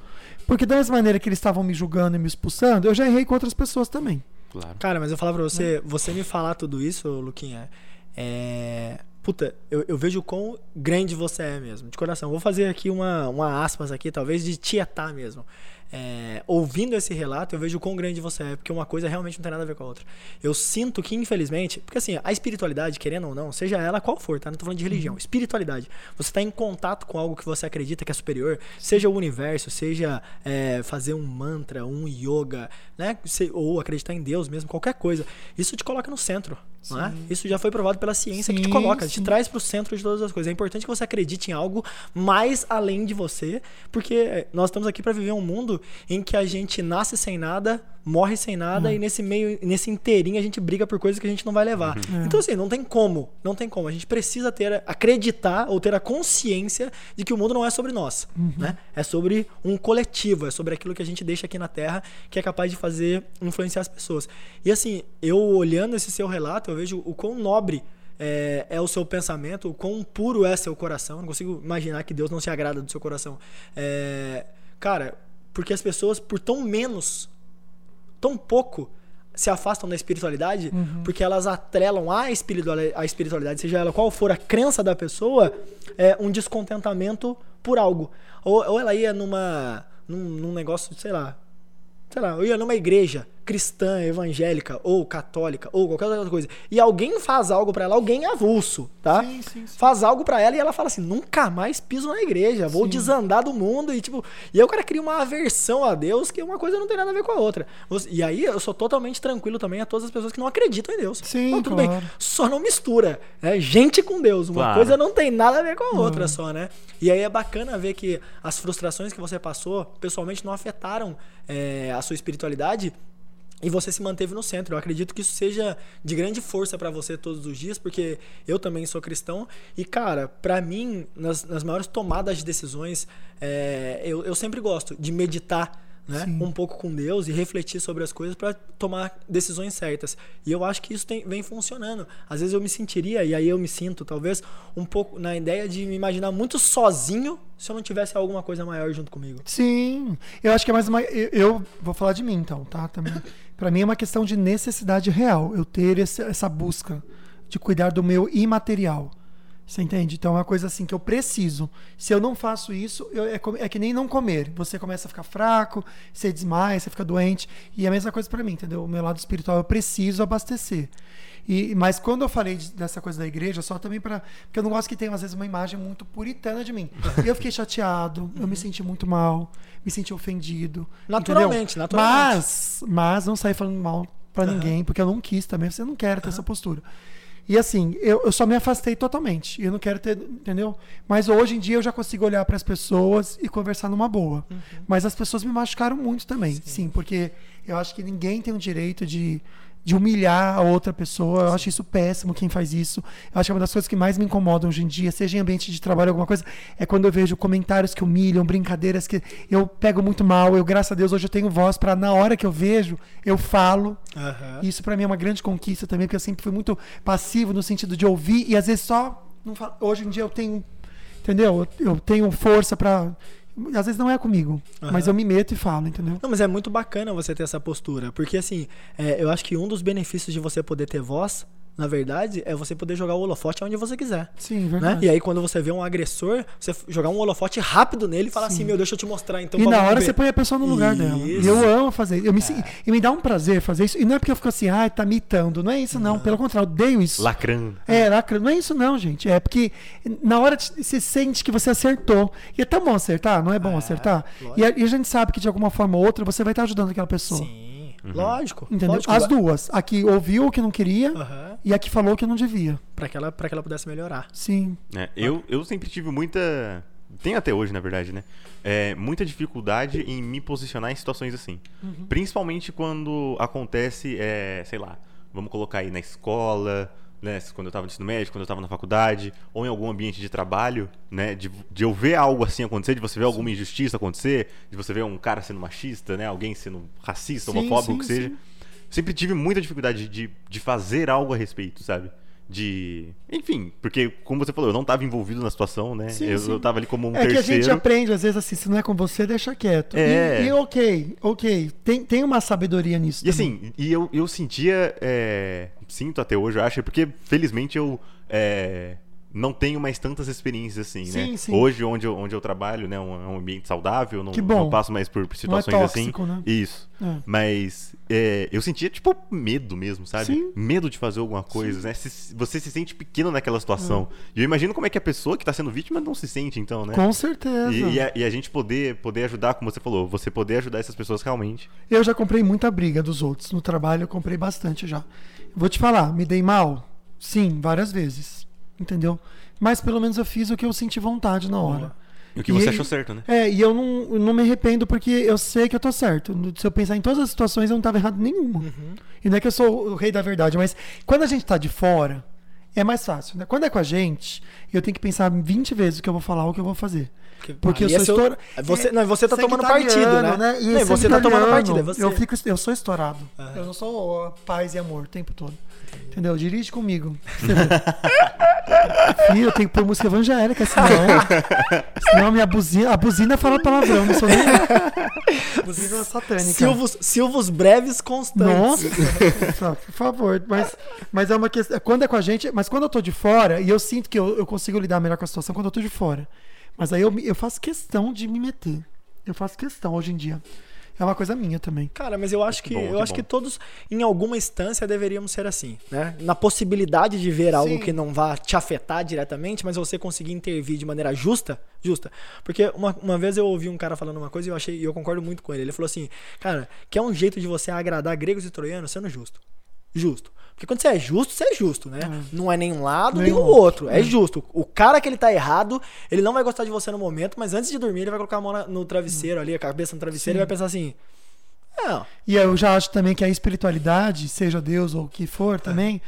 Porque da mesma maneira que eles estavam me julgando e me expulsando, eu já errei com outras pessoas também. Claro. Cara, mas eu falar pra você, você me falar tudo isso, Luquinha, é. Puta, eu, eu vejo o quão grande você é mesmo, de coração. Vou fazer aqui uma, uma aspas aqui, talvez de tietar mesmo. É, ouvindo esse relato, eu vejo o quão grande você é, porque uma coisa realmente não tem nada a ver com a outra. Eu sinto que, infelizmente, porque assim, a espiritualidade, querendo ou não, seja ela qual for, tá? Não tô falando de religião. Espiritualidade. Você tá em contato com algo que você acredita que é superior, seja o universo, seja é, fazer um mantra, um yoga, né? Ou acreditar em Deus mesmo, qualquer coisa. Isso te coloca no centro. Não é? Isso já foi provado pela ciência que te Sim, coloca, te sim. traz pro centro de todas as coisas. É importante que você acredite em algo mais além de você, porque nós estamos aqui para viver um mundo em que a gente nasce sem nada, morre sem nada e nesse meio, nesse inteirinho a gente briga por coisas que a gente não vai levar. Então assim, não tem como, não tem como. A gente precisa ter acreditar ou ter a consciência de que o mundo não é sobre nós, né? É sobre um coletivo, é sobre aquilo que a gente deixa aqui na Terra que é capaz de fazer influenciar as pessoas. E assim, eu olhando esse seu relato, eu vejo o quão nobre é, é o seu pensamento, o quão puro é seu coração. Não consigo imaginar que Deus não se agrada do seu coração. É, cara, porque as pessoas, por tão menos, tão pouco, se afastam da espiritualidade, porque elas atrelam a espiritualidade, espiritualidade, seja ela qual for a crença da pessoa, é um descontentamento por algo. Ou, ou ela ia numa, num, num negócio, sei lá, sei lá, eu ia numa igreja cristã, evangélica, ou católica, ou qualquer outra coisa, e alguém faz algo pra ela, alguém avulso, tá? Sim, sim, sim. Faz algo pra ela e ela fala assim: nunca mais piso na igreja, vou desandar do mundo, e tipo, e aí o cara cria uma aversão a Deus que uma coisa não tem nada a ver com a outra. E aí eu sou totalmente tranquilo também a todas as pessoas que não acreditam em Deus. Sim, Não, tudo claro. bem, só não mistura. É gente com Deus. Uma Claro. coisa não tem nada a ver com a outra só, né? E aí é bacana ver que as frustrações que você passou, pessoalmente, não afetaram é, a sua espiritualidade e você se manteve no centro. Eu acredito que isso seja de grande força pra você todos os dias, porque eu também sou cristão. E, cara, pra mim, nas, nas maiores tomadas de decisões, é, eu, eu sempre gosto de meditar né, Sim. um pouco com Deus e refletir sobre as coisas pra tomar decisões certas. E eu acho que isso tem- vem funcionando. Às vezes eu me sentiria, e aí eu me sinto, talvez, um pouco na ideia de me imaginar muito sozinho se eu não tivesse alguma coisa maior junto comigo. Sim, eu acho que é mais uma. Eu, eu vou falar de mim então, tá? Também. Pra mim é uma questão de necessidade real. Eu ter esse- essa busca de cuidar do meu imaterial. Você entende? Então é uma coisa assim que eu preciso. Se eu não faço isso, eu- é, é que nem não comer. Você começa a ficar fraco, você desmaia, você fica doente. E é a mesma coisa pra mim, entendeu? O meu lado espiritual eu preciso abastecer. E, mas quando eu falei de- dessa coisa da igreja, só também para Porque eu não gosto que tenha, às vezes, uma imagem muito puritana de mim. Eu fiquei chateado, eu me senti muito mal, me senti ofendido. Naturalmente, entendeu? naturalmente. Mas, mas não saí falando mal pra Aham. ninguém, porque eu não quis também. Você não quer ter essa postura. E assim, eu, eu só me afastei totalmente. Eu não quero ter, entendeu? Mas hoje em dia eu já consigo olhar para as pessoas e conversar numa boa. Mas as pessoas me machucaram muito também, sim. porque eu acho que ninguém tem o direito de, de humilhar a outra pessoa. Eu acho isso péssimo quem faz isso. Eu acho que é uma das coisas que mais me incomodam hoje em dia, seja em ambiente de trabalho, alguma coisa, é quando eu vejo comentários que humilham, brincadeiras que eu pego muito mal. Eu, graças a Deus, hoje eu tenho voz para na hora que eu vejo, eu falo. Aham. Isso pra mim é uma grande conquista também, porque eu sempre fui muito passivo no sentido de ouvir e às vezes só não falo. hoje em dia eu tenho, entendeu? Eu tenho força pra. Às vezes não é comigo, mas eu me meto e falo, entendeu? Não, mas é muito bacana você ter essa postura, porque assim, é, eu acho que um dos benefícios de você poder ter voz, na verdade, é você poder jogar o holofote onde você quiser. Sim, Né? verdade. E aí, quando você vê um agressor, você jogar um holofote rápido nele e falar assim: Meu, deixa eu te mostrar. Então, E na hora ver." você põe a pessoa no lugar dela. E Isso. eu amo fazer. Eu me, sin- E me dá um prazer fazer isso. E não é porque eu fico assim, ah, tá mitando. Não é isso, não. Pelo contrário, eu odeio isso. Lacrando. É, lacra. Não é isso, não, gente. É porque na hora de- você sente que você acertou. E é tão bom acertar, não é bom acertar? E a, e a gente sabe que de alguma forma ou outra você vai estar ajudando aquela pessoa. Sim, lógico. Entendeu? lógico As duas. A que ouviu o que não queria Aham. e a que falou o que não devia. Pra que, ela, pra que ela pudesse melhorar. Sim. É, eu, eu sempre tive muita. Tem até hoje, na verdade, né? É, muita dificuldade em me posicionar em situações assim. Principalmente quando acontece, é, sei lá, vamos colocar aí na escola, né? Quando eu tava no ensino médio, quando eu tava na faculdade, ou em algum ambiente de trabalho, né? De, de eu ver algo assim acontecer, de você ver alguma injustiça acontecer, de você ver um cara sendo machista, né? Alguém sendo racista, Sim, homofóbico, sim, o que seja. sim. sempre tive muita dificuldade de, de fazer algo a respeito, sabe? De. Enfim, porque, como você falou, eu não estava envolvido na situação, né? Sim, eu, sim. eu tava ali como um é que a terceiro. gente aprende, às vezes, assim, se não é com você, deixa quieto. É. E, e ok, ok. Tem, tem uma sabedoria nisso. E também. assim, e eu, eu sentia. é, sinto até hoje, eu acho, porque felizmente eu é, não tenho mais tantas experiências assim, Sim, né? sim. Hoje, onde eu, onde eu trabalho, né, é um, é ambiente saudável, não, não passo mais por situações tóxico, assim. né? Isso. É. Mas é, eu sentia, tipo, medo mesmo, sabe? Sim. Medo de fazer alguma coisa, né? Se- você se sente pequeno naquela situação. E eu imagino como é que a pessoa que tá sendo vítima não se sente, então, né? Com certeza. E, e a, e a gente poder, poder ajudar, como você falou, você poder ajudar essas pessoas realmente. Eu já comprei muita briga dos outros. No trabalho eu comprei bastante já. Vou te falar, me dei mal? Sim, várias vezes. Entendeu? Mas pelo menos eu fiz o que eu senti vontade na hora. E o que E você achou certo, né? É, e eu não, eu não me arrependo porque eu sei que eu tô certo. Se eu pensar em todas as situações, eu não tava errado nenhuma. Uhum. E não é que eu sou o rei da verdade, mas quando a gente tá de fora, é mais fácil. Né? Quando é com a gente, eu tenho que pensar 20 vezes o que eu vou falar, o que eu vou fazer. Porque eu Ali é sou estourado. Você, não, você tá tomando partido, né? né? E Não, você tá tomando italiano, partido, é você. Eu, fico, eu sou estourado. Aham. Eu não sou paz e amor o tempo todo. Entendeu? Dirige comigo. Filho, eu tenho que pôr música evangélica, senão. senão a minha buzina. A buzina fala palavrão, não sou nem. Buzina satânica. Silvos, silvos breves constantes. Nossa, por favor. Mas, mas é uma questão. Quando é com a gente, mas quando eu tô de fora, e eu sinto que eu, eu consigo lidar melhor com a situação quando eu tô de fora. Mas aí eu, eu faço questão de me meter. Eu faço questão hoje em dia. É uma coisa minha também. Cara, mas eu acho que, bom, eu que acho bom. que todos, em alguma instância, deveríamos ser assim, né? Na possibilidade de ver algo Sim. que não vá te afetar diretamente, mas você conseguir intervir de maneira justa, justa. Porque uma, uma vez eu ouvi um cara falando uma coisa e eu achei, e eu concordo muito com ele. Ele falou assim, cara, que é um jeito de você agradar gregos e troianos sendo justo. Justo. Porque quando você é justo, você é justo, né? Não é nem um lado, nem, Nem o o outro. É justo. O cara que ele tá errado, ele não vai gostar de você no momento, mas antes de dormir, ele vai colocar a mão na- no travesseiro ali, a cabeça no travesseiro e vai pensar assim. Não, E eu já acho também que a espiritualidade, seja Deus ou o que for, também,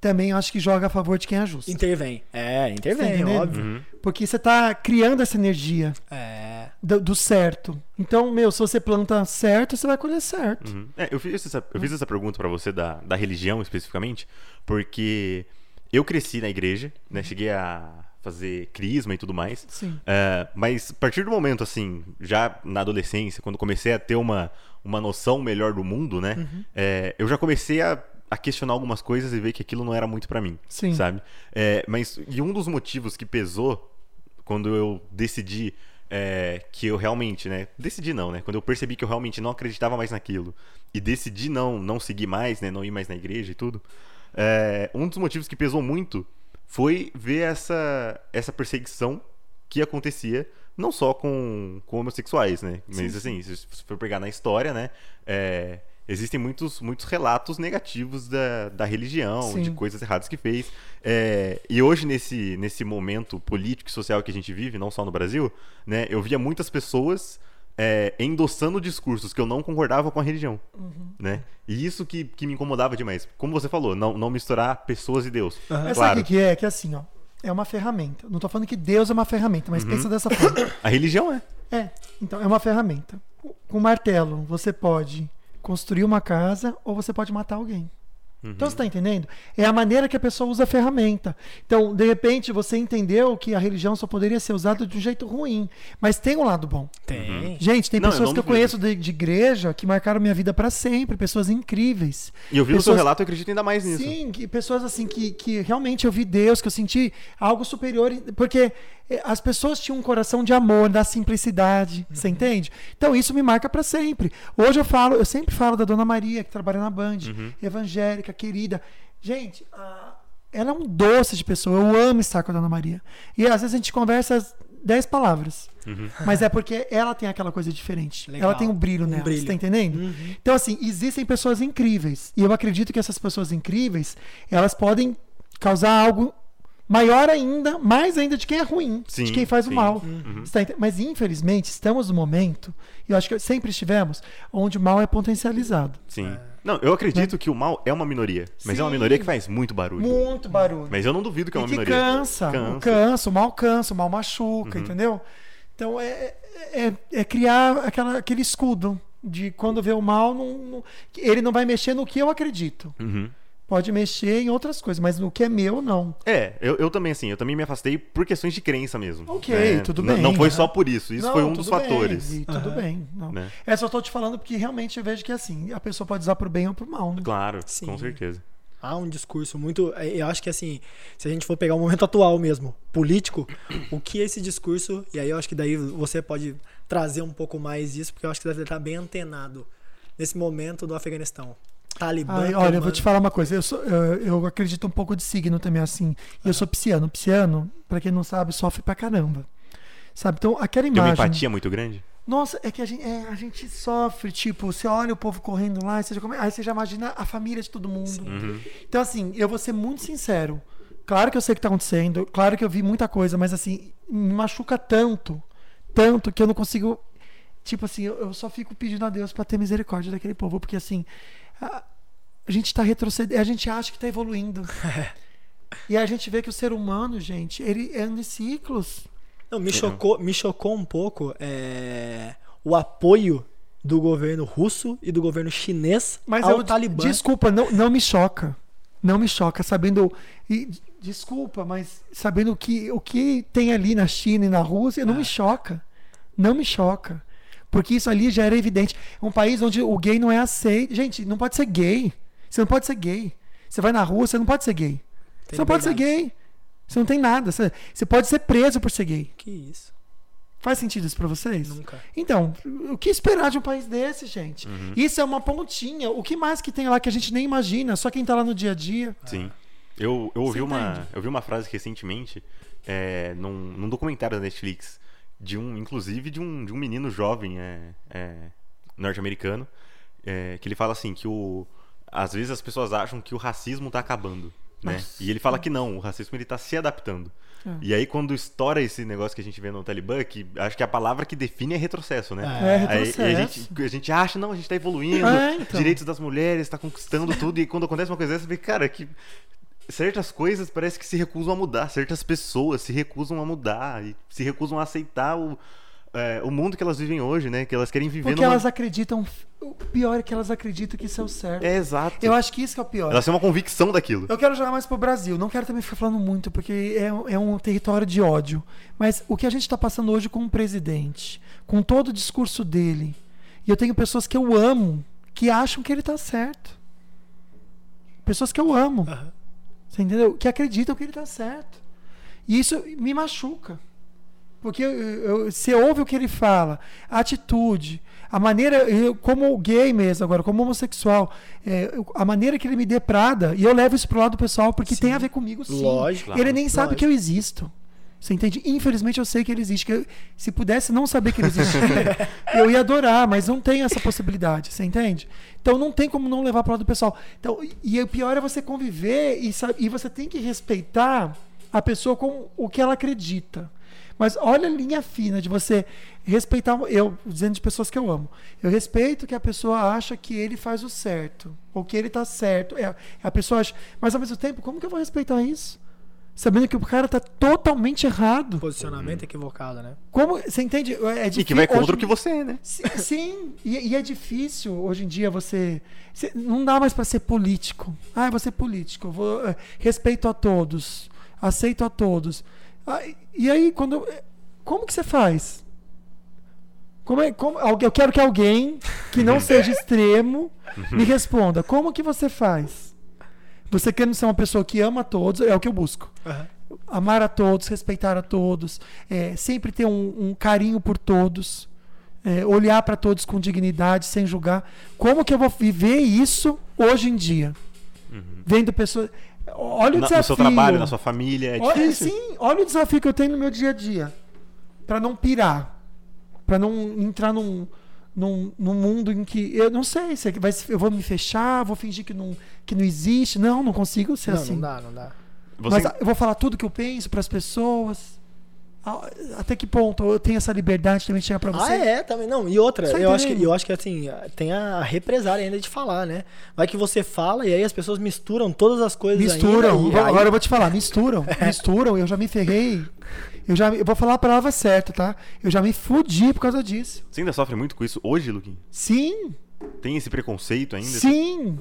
também acho que joga a favor de quem é justo. Intervém. É, intervém, óbvio. Uhum. Porque você tá criando essa energia É. do, do certo. Então, meu, se você planta certo, você vai colher certo. Uhum. É, eu fiz essa, eu fiz essa pergunta pra você da, da religião especificamente, porque eu cresci na igreja, né? Cheguei a fazer crisma e tudo mais. Sim. É, mas a partir do momento, assim, já na adolescência, quando comecei a ter uma, uma noção melhor do mundo, né? Uhum. é, eu já comecei a, a questionar algumas coisas e ver que aquilo não era muito pra mim. Sim. Sabe? É, mas, e um dos motivos que pesou quando eu decidi é, que eu realmente, né? Decidi não, né? Quando eu percebi que eu realmente não acreditava mais naquilo e decidi não, não seguir mais, né? Não ir mais na igreja e tudo. é, um dos motivos que pesou muito foi ver essa, essa perseguição que acontecia não só com, com homossexuais, né? Mas assim, se você for pegar na história, né? é, existem muitos, muitos relatos negativos da, da religião, Sim. de coisas erradas que fez. É, e hoje, nesse, nesse momento político e social que a gente vive, não só no Brasil, né? Eu via muitas pessoas é, endossando discursos que eu não concordava com a religião, Uhum. né? E isso que, que me incomodava demais. Como você falou, não, não misturar pessoas e Deus. Mas Claro. sabe o que que é? Que é assim, ó. É uma ferramenta. Não tô falando que Deus é uma ferramenta, Uhum. mas pensa dessa forma. A religião é. É, então é uma ferramenta. Com martelo, você pode construir uma casa ou você pode matar alguém. Então você está entendendo? É a maneira que a pessoa usa a ferramenta. Então, de repente, você entendeu que a religião só poderia ser usada de um jeito ruim. Mas tem um lado bom. Tem. Gente, tem Não, eu pessoas não que eu conheço de, de igreja que marcaram minha vida para sempre, pessoas incríveis. E eu vi o seu Pessoas- relato e acredito ainda mais nisso. Sim, que pessoas assim que, que realmente eu vi Deus, que eu senti algo superior, porque eh, as pessoas tinham um coração de amor, da simplicidade, Uhum. você entende? Então isso me marca pra sempre. Hoje eu falo, eu sempre falo da Dona Maria, que trabalha na Band, Uhum. evangélica, querida. Gente, ela é um doce de pessoa, eu amo estar com a Dona Maria. E às vezes a gente conversa dez palavras. Uhum. Mas é porque ela tem aquela coisa diferente. Legal. Ela tem um brilho Um nela, brilho. você tá entendendo? Uhum. Então, assim, existem pessoas incríveis. E eu acredito que essas pessoas incríveis, elas podem causar algo maior ainda, mais ainda de quem é ruim, Sim, de quem faz sim. o mal. Uhum. Tá Mas, infelizmente, estamos no momento, e eu acho que sempre estivemos, onde o mal é potencializado. Sim. Não, eu acredito que o mal é uma minoria. Mas é uma Sim. minoria que faz muito barulho. Muito barulho. Mas eu não duvido que é e uma que minoria. cansa, Cansa. cansa. o mal cansa, o mal machuca, Uhum. entendeu? Então é, é, é criar aquela, aquele escudo. De quando vê o mal, não, não- ele não vai mexer no que eu acredito. Uhum. Pode mexer em outras coisas, mas no que é meu, não. É, eu, eu também, assim, eu também me afastei por questões de crença mesmo. Ok, né? tudo N- bem, Não foi né? só por isso, isso Não, foi um dos bem, fatores. e tudo Aham. bem. Não. Né? É só tô te falando porque realmente eu vejo que assim, a pessoa pode usar pro bem ou pro mal. Né? Claro, Sim. com certeza. Há um discurso muito. Eu acho que assim, se a gente for pegar o momento atual mesmo, político, o que esse discurso. E aí eu acho que daí você pode trazer um pouco mais disso, porque eu acho que deve estar bem antenado nesse momento do Afeganistão. Talibã. Ai, olha, eu vou te falar uma coisa. Eu, sou- eu, eu acredito um pouco de signo também, assim. E eu sou pisciano. Pisciano, pra quem não sabe, sofre pra caramba. Sabe? Então, aquela Tem uma imagem. empatia muito grande? Nossa, é que a gente, é, a gente sofre. Tipo, você olha o povo correndo lá, você já come- aí você já imagina a família de todo mundo. Uhum. Então, assim, eu vou ser muito sincero. Claro que eu sei o que tá acontecendo, claro que eu vi muita coisa, mas assim, me machuca tanto, tanto que eu não consigo. Tipo assim, eu, eu só fico pedindo a Deus pra ter misericórdia daquele povo, porque assim, a, a gente tá retrocedendo, a gente acha que tá evoluindo. e a gente vê que o ser humano, gente, ele anda em ciclos. Não, me chocou, me chocou um pouco é, o apoio do governo russo e do governo chinês Mas ao eu, Talibã. desculpa, não, não me choca. Não me choca, sabendo. E, desculpa, mas sabendo que o que tem ali na China e na Rússia, não me choca. Não me choca. Porque isso ali já era evidente. É um país onde o gay não é aceito. Gente, não pode ser gay. Você não pode ser gay. Você vai na rua, você não pode ser gay. Tem você não pode ser gay. Você não tem nada. Você, você pode ser preso por ser gay. Que isso? Faz sentido isso pra vocês? Nunca. Então, o que esperar de um país desse, gente? Uhum. Isso é uma pontinha. O que mais que tem lá que a gente nem imagina? Só quem tá lá no dia a dia. Sim. Eu, eu, ouvi uma, eu vi uma frase recentemente é, num, num documentário da Netflix, de um, inclusive de um, de um menino jovem é, é, norte-americano, é, que ele fala assim, que o, às vezes as pessoas acham que o racismo tá acabando. Né? Nossa. E ele fala que não, o racismo ele tá se adaptando. É. E aí quando estoura esse negócio que a gente vê no Talibã, que acho que a palavra que define é retrocesso, né? É, retrocesso. e a, gente, a gente acha, não, a gente tá evoluindo, É, então. direitos das mulheres, tá conquistando tudo, e quando acontece uma coisa dessa, você vê, cara, que certas coisas parece que se recusam a mudar, certas pessoas se recusam a mudar, e se recusam a aceitar o, é, o mundo que elas vivem hoje, né? Que elas querem viver Porque numa... elas acreditam. O pior é que elas acreditam que isso é o certo. É, exato. Eu acho que isso que é o pior. Elas têm uma convicção daquilo. Eu quero jogar mais pro Brasil. Não quero também ficar falando muito, porque é, um- é um território de ódio. Mas o que a gente está passando hoje com o presidente, com todo o discurso dele, e eu tenho pessoas que eu amo que acham que ele tá certo. Pessoas que eu amo. Aham. Você entendeu? Que acreditam que ele tá certo. E isso me machuca. Porque eu- eu- você ouve o que ele fala, a atitude, a maneira, eu, como gay mesmo agora, como homossexual, é, a maneira que ele me deprada, e eu levo isso pro lado pessoal porque Sim. tem a ver comigo sim. Lógico. ele nem sabe Lógico. que eu existo. Você entende? Infelizmente eu sei que ele existe. que eu- se pudesse não saber que ele existia, eu ia adorar, mas não tem essa possibilidade. Você entende? Então não tem como não levar para lado pessoal. Então, e o pior é você conviver e, e você tem que respeitar a pessoa com o que ela acredita. Mas olha a linha fina de você respeitar. Eu, dizendo de pessoas que eu amo. Eu respeito que a pessoa acha que ele faz o certo. Ou que ele tá certo. É, a pessoa acha. Mas ao mesmo tempo, como que eu vou respeitar isso? Sabendo que o cara tá totalmente errado. Posicionamento equivocado, né? Como. Você entende? É E difí- que vai contra o que você é, né? Sim, sim. E, e é difícil hoje em dia você. você- não dá mais para ser político. Ah, eu vou ser político. Vou, eh, respeito a todos. Aceito a todos. Ah, e- e aí, quando. Como que você faz? Como é, como, eu quero que alguém que não seja extremo me responda. Como que você faz? Você querendo ser uma pessoa que ama a todos, é o que eu busco Aham. amar a todos, respeitar a todos, é, sempre ter um, um carinho por todos, é, olhar para todos com dignidade, sem julgar. Como que eu vou viver isso hoje em dia? Vendo pessoas. Olha o Na- desafio. no seu trabalho, na sua família, é Olha, sim, olha o desafio que eu tenho no meu dia a dia. Para não pirar. Para não entrar num, num, num mundo em que. Eu não sei se vai, eu vou me fechar, vou fingir que não, que não existe. Não, não consigo ser Não, assim. não dá, não dá. Você, Mas eu vou falar tudo que eu penso para as pessoas. a- até que ponto eu tenho essa liberdade também de chegar pra você? Ah, é, também. Não, e outra, Só eu acho, que, eu acho que assim, tem a represária ainda de falar, né? Vai que você fala e aí as pessoas misturam todas as coisas Misturam. ainda. Vou- aí- Agora eu vou te falar, misturam. Misturam, eu já me ferrei. Eu já eu vou falar a palavra certa, tá? Eu já me fudi por causa disso. Você ainda sofre muito com isso hoje, Luquinho? Sim, Tem esse preconceito ainda? sim.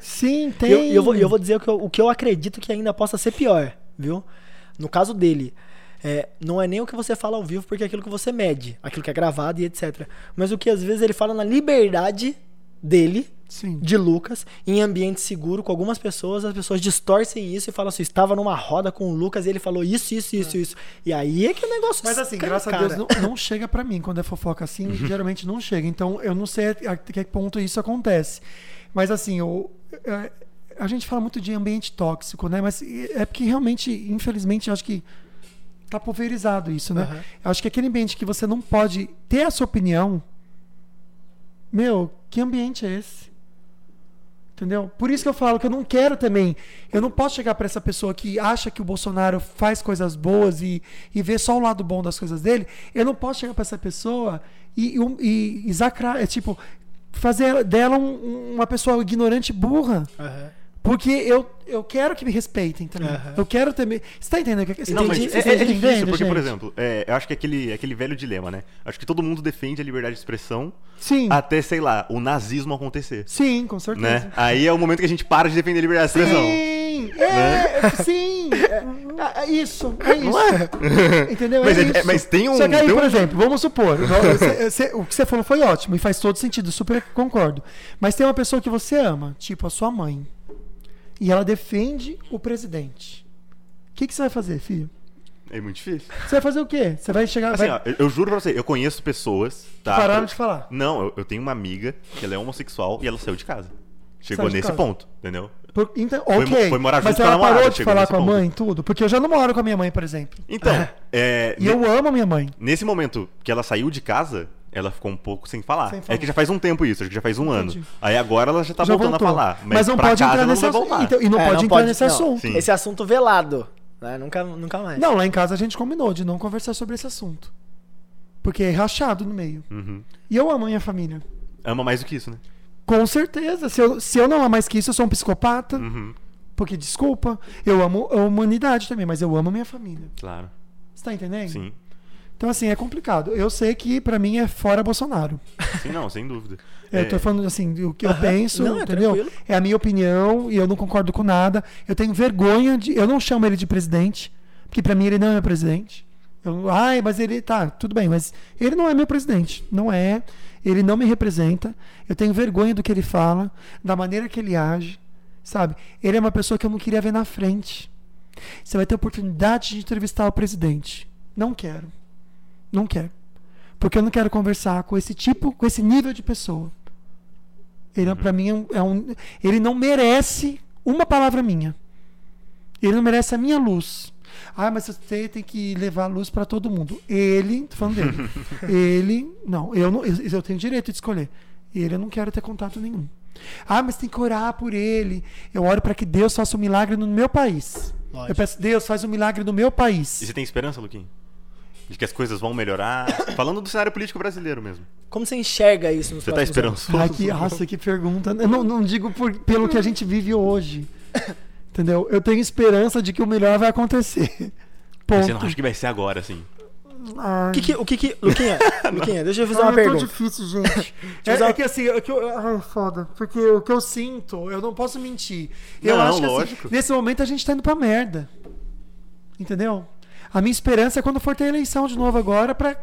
Sim, tem. E eu, eu vou, eu vou dizer o que eu, o que eu acredito que ainda possa ser pior, viu? No caso dele, é, não é nem o que você fala ao vivo, porque é aquilo que você mede, aquilo que é gravado e etc. Mas o que às vezes ele fala na liberdade dele, Sim. de Lucas, em ambiente seguro, com algumas pessoas, as pessoas distorcem isso e falam assim: estava numa roda com o Lucas e ele falou isso, isso, isso, isso. E aí é que o negócio Mas assim, graças a Deus, não, não chega pra mim. Quando é fofoca assim, geralmente não chega. Então, eu não sei a que ponto isso acontece. Mas assim, eu, é, a gente fala muito de ambiente tóxico, né? Mas é porque realmente, infelizmente, acho que tá pulverizado isso, né? Eu acho que aquele ambiente que você não pode ter a sua opinião, meu, que ambiente é esse? Entendeu? Por isso que eu falo que eu não quero também. Eu não posso chegar pra essa pessoa que acha que o Bolsonaro faz coisas boas e, e vê só o lado bom das coisas dele. Eu não posso chegar pra essa pessoa e, e, e, sacrar, é tipo, fazer dela um- uma pessoa ignorante burra. Aham. Porque eu, eu quero que me respeitem também. Aham. Eu quero também. Você tá entendendo? o que- Você Não, mas é, Você é- é difícil, entendendo, porque, por gente? exemplo, é, eu acho que é aquele, aquele velho dilema, né? Acho que todo mundo defende a liberdade de expressão Sim. até, sei lá, o nazismo acontecer. Sim, com certeza. Né? Aí é o momento que a gente para de defender a liberdade de expressão. Sim, é, sim, é, é isso, é isso. Não é? Entendeu? Mas é é- é- isso. mas tem um- Só que aí, tem por um- exemplo, vamos supor, você- você- o que você falou foi ótimo e faz todo sentido, super concordo. Mas tem uma pessoa que você ama, tipo a sua mãe, e ela defende o presidente. O que, que você vai fazer, filho? É muito difícil. Você vai fazer o quê? Você vai chegar. Assim, vai... ó, eu, eu juro pra você, eu conheço pessoas, tá? Pararam de falar. Não, eu, eu tenho uma amiga que ela é homossexual e ela saiu de casa. Chegou de nesse casa. ponto, entendeu? Por- então, Foi- foi morar Mas junto com a ela namorada, parou de falar com a ponto. mãe, tudo. Porque eu já não moro com a minha mãe, por exemplo. Então, é, E ne- eu amo a minha mãe. nesse momento que ela saiu de casa, ela ficou um pouco sem falar. Sem falar. É que já faz um tempo isso, acho que já faz um Entendi. ano. Aí agora ela já tá Já voltando voltou. a falar. Mas, Mas não pra pode casa entrar nesse não assunto. Então, e não É, pode entrar nesse não. assunto. Sim. Esse assunto velado. Né? Nunca, nunca mais. Não, lá em casa a gente combinou de não conversar sobre esse assunto. Porque é rachado no meio. Uhum. E eu amo a minha família. Ama mais do que isso, né? Com certeza. Se eu, se eu não amar mais que isso, eu sou um psicopata. Uhum. Porque, desculpa, eu amo a humanidade também, mas eu amo a minha família. Claro. Você tá entendendo? Sim. Então, assim, é complicado. Eu sei que pra mim é fora Bolsonaro. Sim, não, sem dúvida. Eu É, tô falando assim, o que eu Aham. penso, Não, é entendeu? tranquilo. É a minha opinião e eu não concordo com nada. Eu tenho vergonha de. Eu não chamo ele de presidente, porque pra mim ele não é presidente. Eu, ai, mas ele. Tá, tudo bem, mas ele não é meu presidente. Não é. Ele não me representa. Eu tenho vergonha do que ele fala, da maneira que ele age. Sabe? Ele é uma pessoa que eu não queria ver na frente. Você vai ter oportunidade de entrevistar o presidente. Não quero. Não quero. Porque eu não quero conversar com esse tipo, com esse nível de pessoa. Ele, pra mim, é um, é um- Ele não merece uma palavra minha. Ele não merece a minha luz. Ah, mas você tem que levar a luz pra todo mundo. Ele, tô falando dele. ele, não, eu não, eu, eu tenho direito de escolher. Ele eu não quero ter contato nenhum. Ah, mas tem que orar por ele. Eu oro para que Deus faça um milagre no meu país. Lógico. Eu peço, Deus, faz um milagre no meu E país. você tem esperança, Luquinho? De que as coisas vão melhorar? Falando do cenário político brasileiro mesmo. Como você enxerga isso nos Você tá esperançoso? Ai, que, nossa, que pergunta. Eu não, não digo por- pelo que a gente vive hoje. Entendeu? Eu tenho esperança de que o melhor vai acontecer. Ponto. Você não acha que vai ser agora, assim? O que que... O que, que Luquinha, Luquinha, deixa eu fazer uma é pergunta. tão difícil, gente. é, é que assim, é que eu, ai, foda. Porque o que eu sinto, eu não posso mentir. Eu Não, acho que assim, lógico. nesse momento a gente tá indo pra merda. Entendeu? A minha esperança é quando for ter eleição de novo agora pra.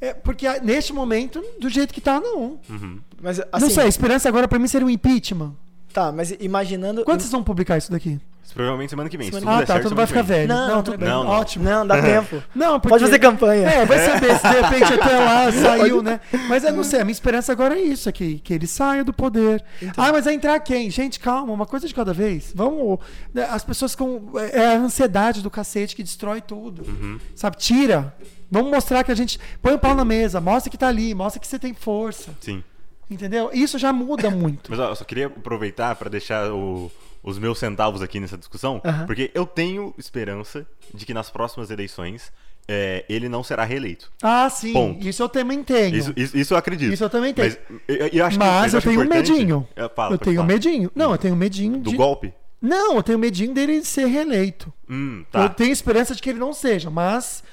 É, porque neste momento, do jeito que tá, não. Uhum. Mas, assim, não sei, a esperança agora pra mim seria um impeachment. Tá, mas imaginando... Quando vocês vão publicar isso daqui? Provavelmente semana que vem. Se tudo Ah, tá, certo, tudo vai semana ficar que velho. Não, tudo não, bem. não. Ótimo. Não, dá tempo. Não, porque... Pode fazer campanha. É, vai saber se de repente até lá saiu, né? Mas eu não sei, a minha esperança agora é isso aqui, que ele saia do poder. Então. Ah, mas vai entrar quem? Gente, calma, uma coisa de cada vez. Vamos. né, As pessoas com. É a ansiedade do cacete que destrói tudo. Uhum. Sabe? Tira. Vamos mostrar que a gente. Põe o pau na mesa, mostra que tá ali, mostra que você tem força. Sim. Entendeu? Isso já muda muito. Mas ó, eu só queria aproveitar para deixar o, os meus centavos aqui nessa discussão, Aham. porque eu tenho esperança de que nas próximas eleições é, ele não será reeleito. Ah, sim. Ponto. Isso eu também tenho. Isso, isso, isso eu acredito. Isso eu também tenho. Mas eu, eu acho que- Mas eu acho tenho importante- medinho. É, fala, eu tenho falar. medinho. Não, eu tenho medinho Do de... golpe? Não, eu tenho medinho dele ser reeleito. Hum, Eu tá. tenho esperança de que ele não seja, mas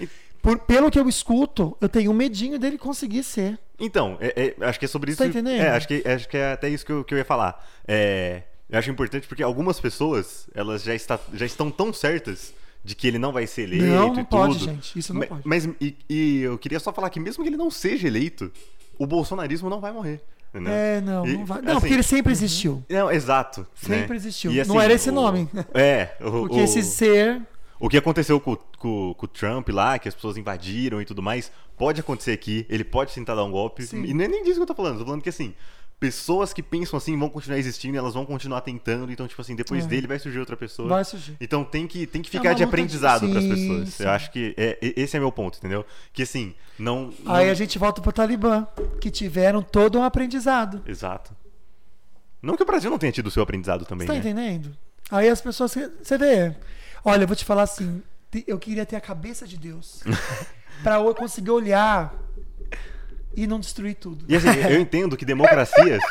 por- pelo que eu escuto, eu tenho medinho dele conseguir ser. Então, é- é, acho que é sobre isso. Tá entendendo? É, acho que, acho que é até isso que eu, que eu ia falar. É, eu acho importante porque algumas pessoas, elas já, está, já estão tão certas de que ele não vai ser eleito Não, e não pode, tudo. gente. Isso não Ma- pode. Mas, e, e eu queria só falar que mesmo que ele não seja eleito, o bolsonarismo não vai morrer. entendeu? É, não, E, não vai. Não, assim, porque ele sempre existiu. Não, exato. Sempre né? existiu. E, Não era esse o- nome. É, o, Porque o- esse ser. o que aconteceu com, com- com o Trump lá, que as pessoas invadiram e tudo mais, pode acontecer aqui, ele pode tentar dar um golpe. Sim. E não é nem disso que eu tô falando, tô falando que assim, pessoas que pensam assim vão continuar existindo, e elas vão continuar tentando, então, tipo assim, depois É. dele vai surgir outra pessoa. Vai surgir. Então tem que, tem que É ficar uma de luta de- aprendizado pras Sim, pessoas. sim. Eu acho que é, esse é meu ponto, entendeu? Que assim, não. não- Aí a gente volta pro Talibã, que tiveram todo um aprendizado. Exato. Não que o Brasil não tenha tido o seu aprendizado também, Você tá né? entendendo? Aí as pessoas. Você vê. Olha, eu vou te falar assim. Eu queria ter a cabeça de Deus. pra eu conseguir olhar e não destruir tudo. E assim, eu entendo que democracias.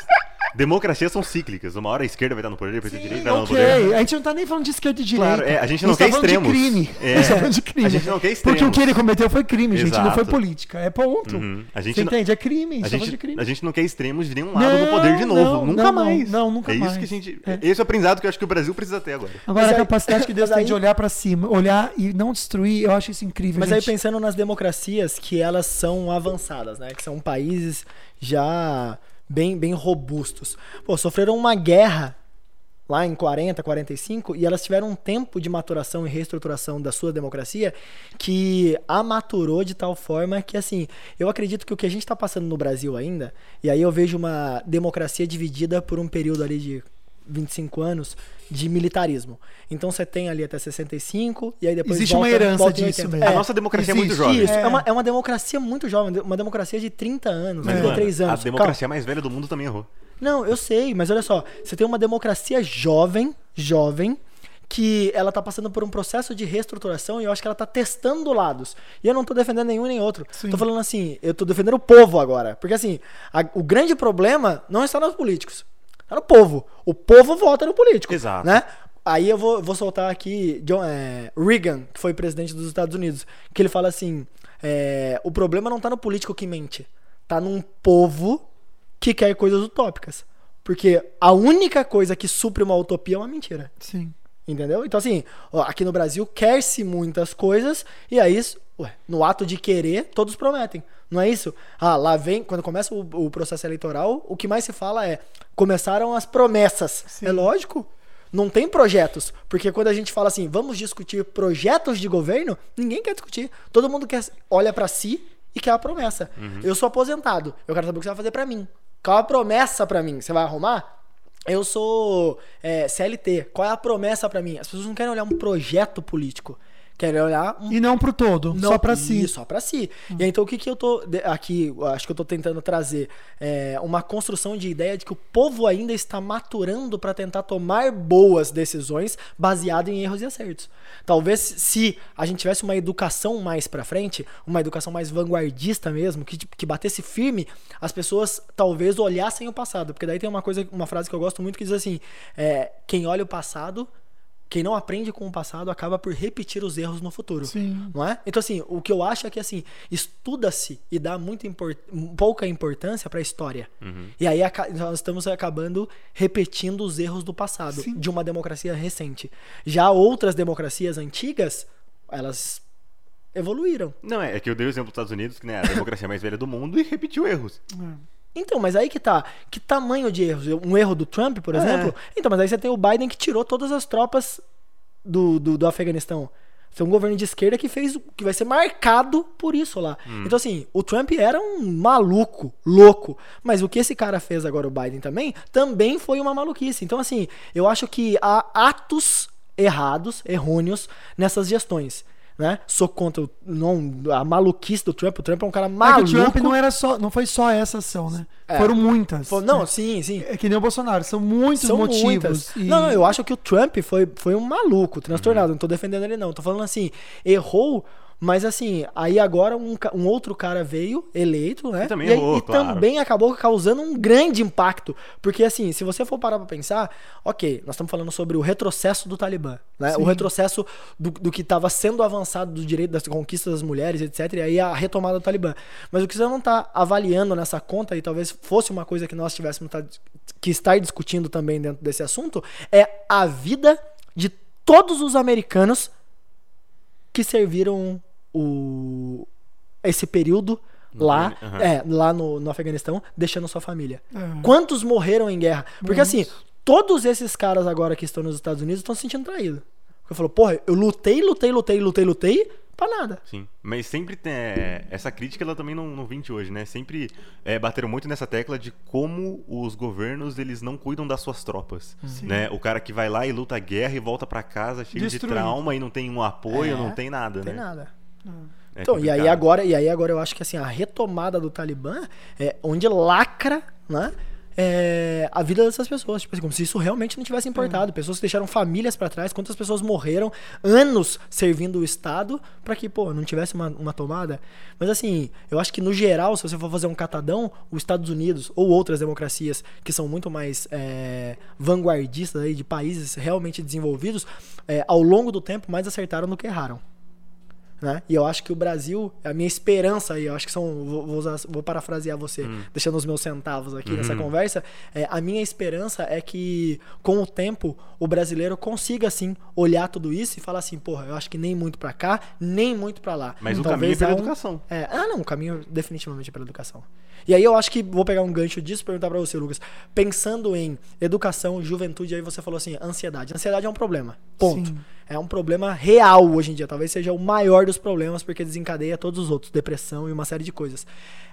Democracias são cíclicas. Uma hora a esquerda vai estar no poder, depois a direita vai estar no ok, poder. a gente não tá nem falando de esquerda e direita. Claro, é, a gente não tá quer falando extremos. De crime. É, A gente tá falando de crime. a gente não quer Porque o extremos. que ele cometeu foi crime, gente, não foi Exato. política. É ponto. Uhum. A gente Você não- entende? É crime. A gente, A tá gente, crime. a gente não quer extremos de nenhum lado no poder de Não, novo. não, nunca não, mais. não, nunca é isso mais. que a gente. É. Esse é o aprendizado que eu acho que o Brasil precisa ter agora. Agora, Mas a aí- capacidade que Deus tem de aí- olhar pra cima, olhar e não destruir, eu acho isso incrível. Mas aí gente. pensando nas democracias que elas são avançadas, né? Que são países já bem, bem robustos. Pô, sofreram uma guerra lá em 40, 45 e elas tiveram um tempo de maturação e reestruturação da sua democracia que a maturou de tal forma que assim, eu acredito que o que a gente está passando no Brasil ainda, e aí eu vejo uma democracia dividida por um período ali de 25 anos de militarismo. Então você tem ali até 65 e aí depois Existe uma volta- herança volta em disso 80. mesmo. A nossa democracia é muito existe. jovem. Isso, é. É. uma, é uma democracia muito jovem, uma democracia de 30 anos, Mas, 33 mano, anos. a democracia mais velha do mundo também errou. Calma. Não, eu sei, mas olha só, você tem uma democracia jovem, jovem, que ela tá passando por um processo de reestruturação e eu acho que ela tá testando lados. E eu não tô defendendo nenhum nem outro. Sim. Tô falando assim, eu tô defendendo o povo agora. Porque assim, a- o grande problema não está nos políticos. Está no povo. O povo vota no político. Exato. Né? Aí eu vou, vou soltar aqui John, é, Reagan, que foi presidente dos Estados Unidos, que ele fala assim: é, o problema não tá no político que mente, tá num povo que quer coisas utópicas. Porque a única coisa que supre uma utopia é uma mentira. Sim. Entendeu? Então, assim, ó, aqui no Brasil quer-se muitas coisas, e aí, ué, no ato de querer, todos prometem. Não é isso? Ah, lá vem, quando começa o, o processo eleitoral, o que mais se fala é: começaram as promessas. Sim. É lógico. Não tem projetos. Porque quando a gente fala assim, vamos discutir projetos de governo, ninguém quer discutir. Todo mundo quer, olha pra si e quer a promessa. Eu sou aposentado, eu quero saber o que você vai fazer pra mim. Qual a promessa pra mim? Você vai arrumar? Eu sou é, CLT. Qual é a promessa pra mim? As pessoas não querem olhar um projeto político. Querem olhar E não pro todo, só pra si. só pra si. E aí, então o que que eu tô aqui, acho que eu tô tentando trazer é uma construção de ideia de que o povo ainda está maturando pra tentar tomar boas decisões baseado em erros e acertos. Talvez se a gente tivesse uma educação mais pra frente, uma educação mais vanguardista mesmo, que, que batesse firme, as pessoas talvez olhassem o passado, porque daí tem uma coisa, uma frase que eu gosto muito que diz assim, é, quem olha o passado quem não aprende com o passado acaba por repetir os erros no futuro. Sim. Não é? Então, assim, o que eu acho é que, assim, estuda-se e dá muita import- pouca importância para a história. Uhum. E aí nós estamos acabando repetindo os erros do passado, Sim. de uma democracia recente. Já outras democracias antigas, elas evoluíram. Não, é, é que eu dei o exemplo dos Estados Unidos, que né, a democracia mais velha do mundo, e repetiu erros. Então, mas aí que tá. Que tamanho de erros? Um erro do Trump, por É. exemplo? Então, mas aí você tem o Biden que tirou todas as tropas do, do, do Afeganistão. Você tem um governo de esquerda que fez. que vai ser marcado por isso lá. Então, assim, o Trump era um maluco, louco. Mas o que esse cara fez agora, o Biden também, também foi uma maluquice. Então, assim, eu acho que há atos errados, errôneos, nessas gestões. Né? Sou contra o, não, a maluquice do Trump. O Trump é um cara É que maluco. o Trump não era só, não foi só essa ação, né? É. Foram muitas. Pô, Não, né? sim, sim. É que nem o Bolsonaro, são muitos São motivos. e- Não, eu acho que o Trump foi, foi um maluco, transtornado. Não tô defendendo ele, não. Tô falando assim, errou, mas assim, aí agora um, um outro cara veio, eleito, né? E também e, errou, e claro. também acabou causando um grande impacto. Porque assim, se você for parar pra pensar, ok, nós estamos falando sobre o retrocesso do Talibã, né? O Sim. retrocesso do, do que estava sendo avançado do direito das conquistas das mulheres, etc. E aí a retomada do Talibã. Mas o que você não tá avaliando nessa conta, e talvez fosse uma coisa que nós tivéssemos tá- que estar discutindo também dentro desse assunto, é a vida de todos os americanos que serviram o esse período No lá, aham. é, lá no, no Afeganistão, deixando sua família. É. Quantos morreram em guerra? Porque Muitos. assim, todos esses caras agora que estão nos Estados Unidos estão se sentindo traídos. Eu falo, porra, eu lutei, lutei, lutei, lutei, lutei, pra nada. Sim, mas sempre tem é, essa crítica ela também não, não vem de hoje, né? Sempre é, bateram muito nessa tecla de como os governos eles não cuidam das suas tropas, né? O cara que vai lá e luta a guerra e volta pra casa cheio de trauma e não tem um apoio, É, não tem nada, Não tem né? É Então, e aí complicado. agora, e aí agora eu acho que assim, a retomada do Talibã é onde lacra, né? é, a vida dessas pessoas, tipo assim, como se isso realmente não tivesse importado. Pessoas que deixaram famílias pra trás, quantas pessoas morreram anos servindo o Estado pra que, pô, não tivesse uma, uma tomada. Mas assim, eu acho que no geral, se você for fazer um catadão, os Estados Unidos ou outras democracias que são muito mais é, vanguardistas aí, de países realmente desenvolvidos, é, ao longo do tempo mais acertaram do que erraram né? E eu acho que o Brasil, a minha esperança aí, eu acho que são, vou, usar- vou parafrasear você, deixando os meus centavos aqui nessa conversa, é, a minha esperança é que com o tempo o brasileiro consiga assim olhar tudo isso e falar assim, porra, eu acho que nem muito pra cá, nem muito pra lá. Mas o Talvez caminho é pela um- educação. é, ah, não, o caminho definitivamente é pela educação. E aí eu acho que vou pegar um gancho disso e perguntar pra você, Lucas. Pensando em educação, juventude, aí você falou assim, ansiedade. Ansiedade é um problema. Ponto. Sim. É um problema real hoje em dia. Talvez seja o maior dos problemas, porque desencadeia todos os outros, depressão e uma série de coisas.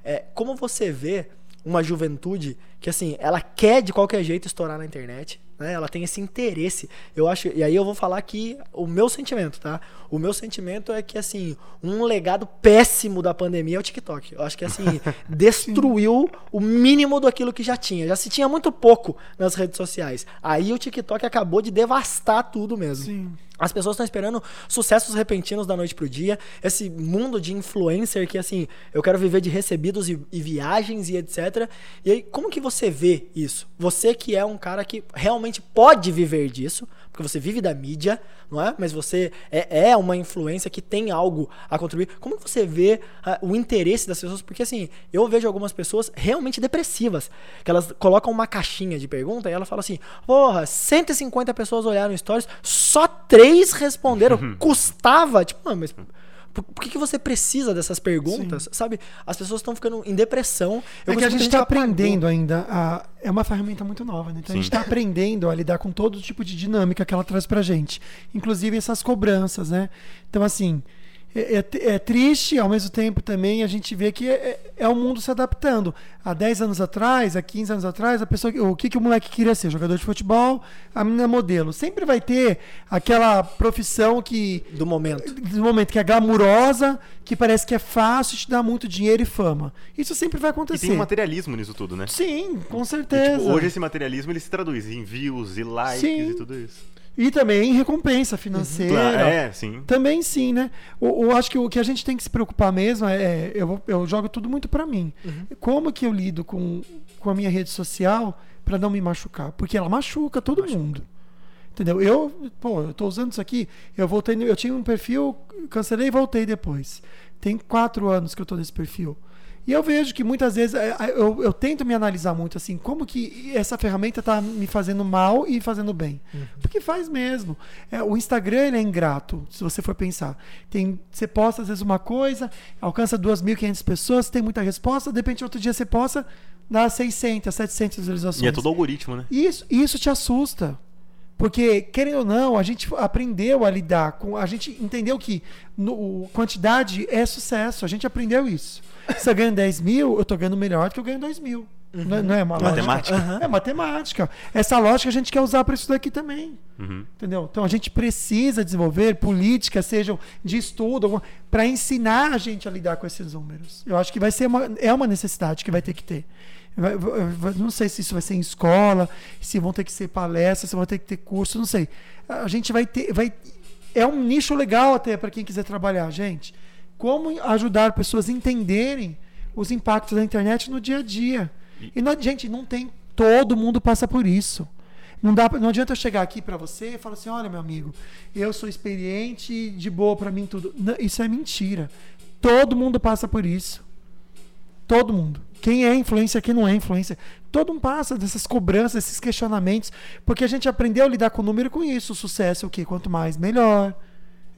É, como você vê uma juventude que, assim, ela quer de qualquer jeito estourar na internet, né? Ela tem esse interesse. Eu acho, e aí eu vou falar aqui o meu sentimento, tá? O meu sentimento é que, assim, um legado péssimo da pandemia é o TikTok. Eu acho que, assim, destruiu o mínimo daquilo que já tinha. Já se tinha muito pouco nas redes sociais. Aí o TikTok acabou de devastar tudo mesmo. Sim. As pessoas estão esperando sucessos repentinos da noite pro dia. Esse mundo de influencer que, assim, eu quero viver de recebidos e, e viagens e etc. E aí, como que você vê isso? Você que é um cara que realmente pode viver disso, porque você vive da mídia, não é? Mas você é, é uma influência que tem algo a contribuir. Como que você vê ah, o interesse das pessoas? Porque, assim, eu vejo algumas pessoas realmente depressivas, que elas colocam uma caixinha de pergunta e ela fala assim: porra, 150 pessoas olharam stories, só três responderam. Custava? Tipo, mas. Por, por que, que você precisa dessas perguntas? Sabe? As pessoas estão ficando em depressão. Eu é que a conheço gente está apagou. aprendendo ainda. A, é uma ferramenta muito nova, né? Então a gente Sim. está aprendendo a lidar com todo tipo de dinâmica que ela traz pra gente. Inclusive essas cobranças, né? Então, assim, é- é triste, ao mesmo tempo também a gente vê que é, é o mundo se adaptando. Há 10 anos atrás, há 15 anos atrás, a pessoa, o que, que o moleque queria ser? Jogador de futebol, a menina modelo. Sempre vai ter aquela profissão que Do momento. do momento que é glamurosa, que parece que é fácil, te dá muito dinheiro e fama. Isso sempre vai E acontecer. tem um materialismo nisso tudo, né? Sim, com E, certeza. tipo, hoje esse materialismo ele se traduz em views e likes Sim. e tudo isso. E também em recompensa financeira. Claro, é, sim. Também sim, né? Eu, acho que o que a gente tem que se preocupar mesmo é. é, eu, eu jogo tudo muito pra mim. Como que eu lido com, com a minha rede social pra não me machucar? Porque ela machuca todo mundo. Entendeu? Eu, pô, eu tô usando isso aqui. Eu voltei, no- eu tinha um perfil, cancelei e voltei depois. Tem quatro anos que eu tô nesse perfil. E eu vejo que muitas vezes é, é, eu, eu tento me analisar muito assim, como que essa ferramenta tá me fazendo mal e fazendo bem. Porque faz mesmo. É, o Instagram é ingrato, se você for pensar. Tem, você posta às vezes uma coisa, alcança 2.500 pessoas, tem muita resposta, de repente outro dia você posta, dá 600, 700 visualizações. E é tudo algoritmo, né? Isso, isso te assusta. Porque, querendo ou não, a gente aprendeu a lidar com. A gente entendeu que no, quantidade é sucesso. A gente aprendeu isso. Se eu ganho 10 mil, eu tô ganhando melhor do que eu ganho 2 mil. Não, é- não é uma Matemática. lógica? É matemática. Essa lógica a gente quer usar para isso daqui também. Uhum. Entendeu? Então a gente precisa desenvolver políticas, sejam de estudo, para ensinar a gente a lidar com esses números. Eu acho que vai ser uma, é uma necessidade que vai ter que ter. Vai- vai- Não sei se isso vai ser em escola, se vão ter que ser palestras, se vão ter que ter curso, não sei. A gente vai ter. Vai, é um nicho legal até para quem quiser trabalhar, gente. Como ajudar pessoas a entenderem os impactos da internet no dia a dia. E, não, gente, não tem. Todo mundo passa por isso. Não, dá, não adianta eu chegar aqui para você e falar assim: olha, meu amigo, eu sou experiente, de boa para mim tudo. Não, isso é mentira. Todo mundo passa por isso. Todo mundo. Quem é influencer, quem não é influencer. Todo mundo passa dessas cobranças, esses questionamentos, porque a gente aprendeu a lidar com o número com isso. O sucesso é o quê? Quanto mais, melhor.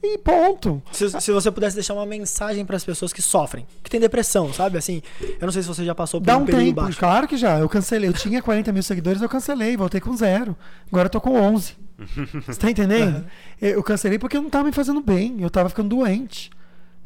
E ponto. Se, se você pudesse deixar uma mensagem para as pessoas que sofrem, que tem depressão, sabe? Assim, eu não sei se você já passou por Dá um um período tempo, baixo. claro que já. Eu cancelei. Eu tinha 40 mil seguidores, eu cancelei. Voltei com zero. Agora eu tô com 11. Você tá entendendo? Eu eu cancelei porque eu não tava me fazendo bem. Eu tava ficando doente.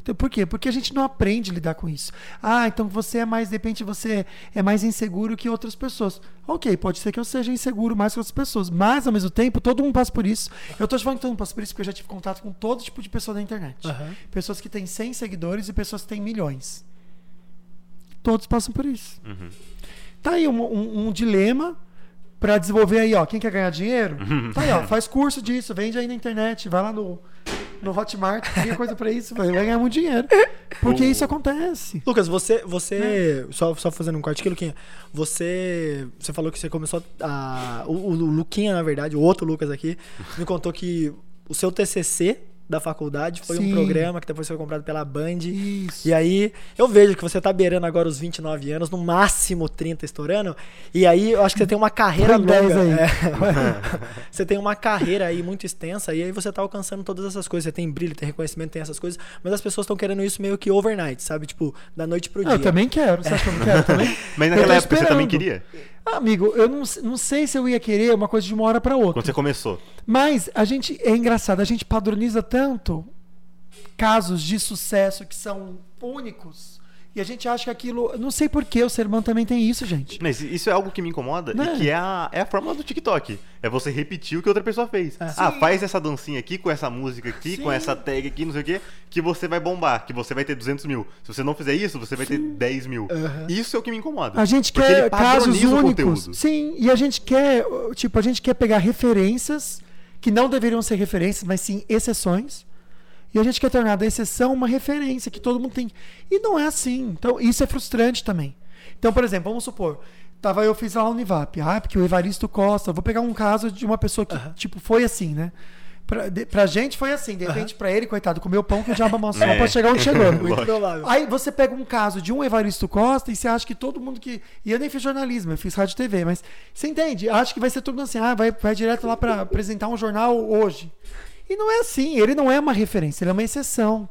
Então, por quê? Porque a gente não aprende a lidar com isso. Ah, então você é mais, de repente, você é mais inseguro que outras pessoas. Ok, pode ser que eu seja inseguro mais que outras pessoas. Mas, ao mesmo tempo, todo mundo passa por isso. Eu tô te falando que todo mundo passa por isso porque eu já tive contato com todo tipo de pessoa na internet. Aham. Pessoas que têm 100 seguidores e pessoas que têm milhões. Todos passam por isso. Uhum. Tá aí um, um- um dilema pra desenvolver aí, ó. Quem quer ganhar dinheiro? Tá aí, ó. Faz curso disso, vende aí na internet, vai lá no, no Hotmart, cria coisa pra isso, vai ganhar muito dinheiro. Porque isso acontece. Lucas, você, você só, só fazendo um corte aqui, Luquinha, você, você falou que você começou a, o, o Luquinha, na verdade, o outro Lucas aqui, me contou que o seu TCC da faculdade foi Sim. um programa que depois foi comprado pela Band. Isso. E aí, eu vejo que você tá beirando agora os 29 anos, no máximo 30 estourando. E aí, eu acho que você tem uma carreira Põe 10 longa. aí. É. você tem uma carreira aí muito extensa e aí você tá alcançando todas essas coisas. Você tem brilho, tem reconhecimento, tem essas coisas. Mas as pessoas estão querendo isso meio que overnight, sabe? Tipo, da noite pro Ah, dia. eu também quero. Você acha que eu não quero também? Mas naquela época você também esperando. queria? Ah, amigo, eu não, não sei se eu ia querer uma coisa de uma hora pra outra. Quando você começou. Mas a gente é engraçado, a gente padroniza tanto casos de sucesso que são únicos e a gente acha que aquilo, não sei por que o ser humano também tem isso, gente. Mas isso é algo que me incomoda Né? e que é a, é a fórmula do TikTok. É você repetir o que outra pessoa fez. Ah, Sim. faz essa dancinha aqui, com essa música aqui, Sim. com essa tag aqui, não sei o quê, que você vai bombar, que você vai ter 200 mil. Se você não fizer isso, você vai ter 10 mil. Isso é o que me incomoda. A gente quer ele casos únicos. conteúdo. Sim, e a gente quer, tipo, a gente quer pegar referências que não deveriam ser referências, mas sim exceções. E a gente quer tornar da exceção uma referência que todo mundo tem. E não é assim. Então, isso é frustrante também. Então, por exemplo, vamos supor, tava eu fiz lá a Univap, ah, porque o Evaristo Costa, vou pegar um caso de uma pessoa que, tipo, foi assim, né? Pra, de, pra gente foi assim, de repente pra ele, coitado, comeu pão que o diabo amassou É. pra chegar onde chegou. Muito Lógico. provável. Aí você pega um caso de um Evaristo Costa e você acha que todo mundo que. E eu nem fiz jornalismo, eu fiz rádio e TV, mas você entende? Acho que vai ser tudo assim, ah, vai, vai direto lá pra apresentar um jornal hoje. E não é assim, ele não é uma referência, ele é uma exceção.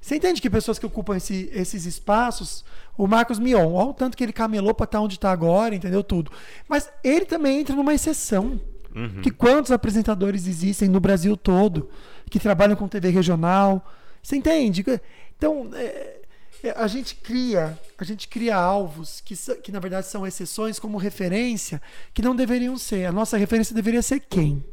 Você entende que pessoas que ocupam esse- esses espaços, o Marcos Mion, olha o tanto que ele camelou pra estar onde está agora, entendeu? Tudo. Mas ele também entra numa exceção. Uhum. Que quantos apresentadores existem no Brasil todo que trabalham com TV regional? Você entende? Então, é, é, a gente cria, a gente cria alvos que, que na verdade são exceções como referência que não deveriam ser. A nossa referência deveria ser quem?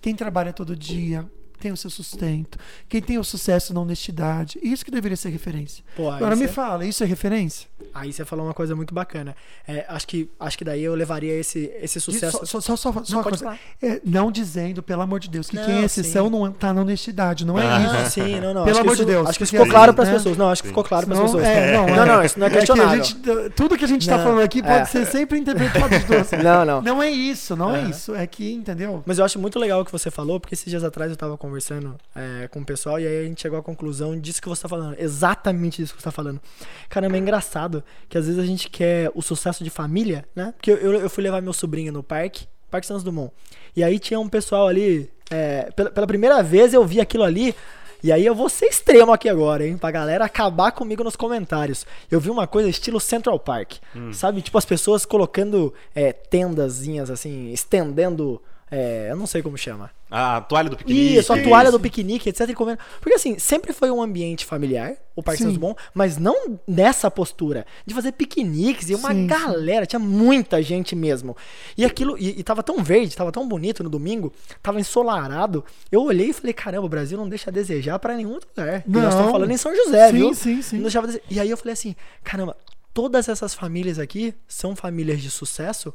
Quem trabalha todo dia, tem o seu sustento, quem tem o sucesso na honestidade. Isso que deveria ser referência. Pô, Agora me fala, isso é referência? Aí você falou uma coisa muito bacana. É, acho, que, acho que daí eu levaria esse, esse sucesso. Só, só, só, só, só uma pode coisa. falar. É, não dizendo, pelo amor de Deus, que Não, quem é exceção sim. não tá na honestidade. Não é Ah. isso. Não, sim, não, não. Pelo acho que amor isso- de Deus, Acho que ficou claro assim, para as né? pessoas. Não, acho que ficou claro para as pessoas. é, não, não, é. não, isso não é que a questionável. gente, tudo que a gente tá Não, falando aqui pode é. ser sempre interpretado de duas. Não, não. Não é isso, não é isso. É que, entendeu? Mas eu acho muito legal o que você falou, porque esses dias atrás eu tava conversando é, com o pessoal e aí a gente chegou à conclusão disso que você tá falando. Exatamente disso que você tá falando. Caramba, é engraçado que às vezes a gente quer o sucesso de família, né? Porque eu, eu, fui levar meu sobrinho no parque, Parque Santos Dumont. E aí tinha um pessoal ali. é, pela, pela primeira vez eu vi aquilo ali. E aí eu vou ser extremo aqui agora, hein? Pra galera acabar comigo nos comentários. Eu vi uma coisa estilo Central Park. Sabe? Tipo as pessoas colocando é, tendazinhas assim, estendendo É, eu não sei como chama. A toalha do piquenique. Isso, a toalha do piquenique, etc. Comendo. Porque assim, sempre foi um ambiente familiar, o Parque Sim. Santos Bom, mas não nessa postura de fazer piqueniques e uma Sim, sim. galera, tinha muita gente mesmo. E aquilo, e, e tava tão verde, tava tão bonito no domingo, tava ensolarado. Eu olhei e falei, caramba, o Brasil não deixa a desejar pra nenhum outro lugar. E nós Não. estamos falando em São José, Sim, viu? sim, sim. Não dese- E aí eu falei assim, caramba, todas essas famílias aqui são famílias de sucesso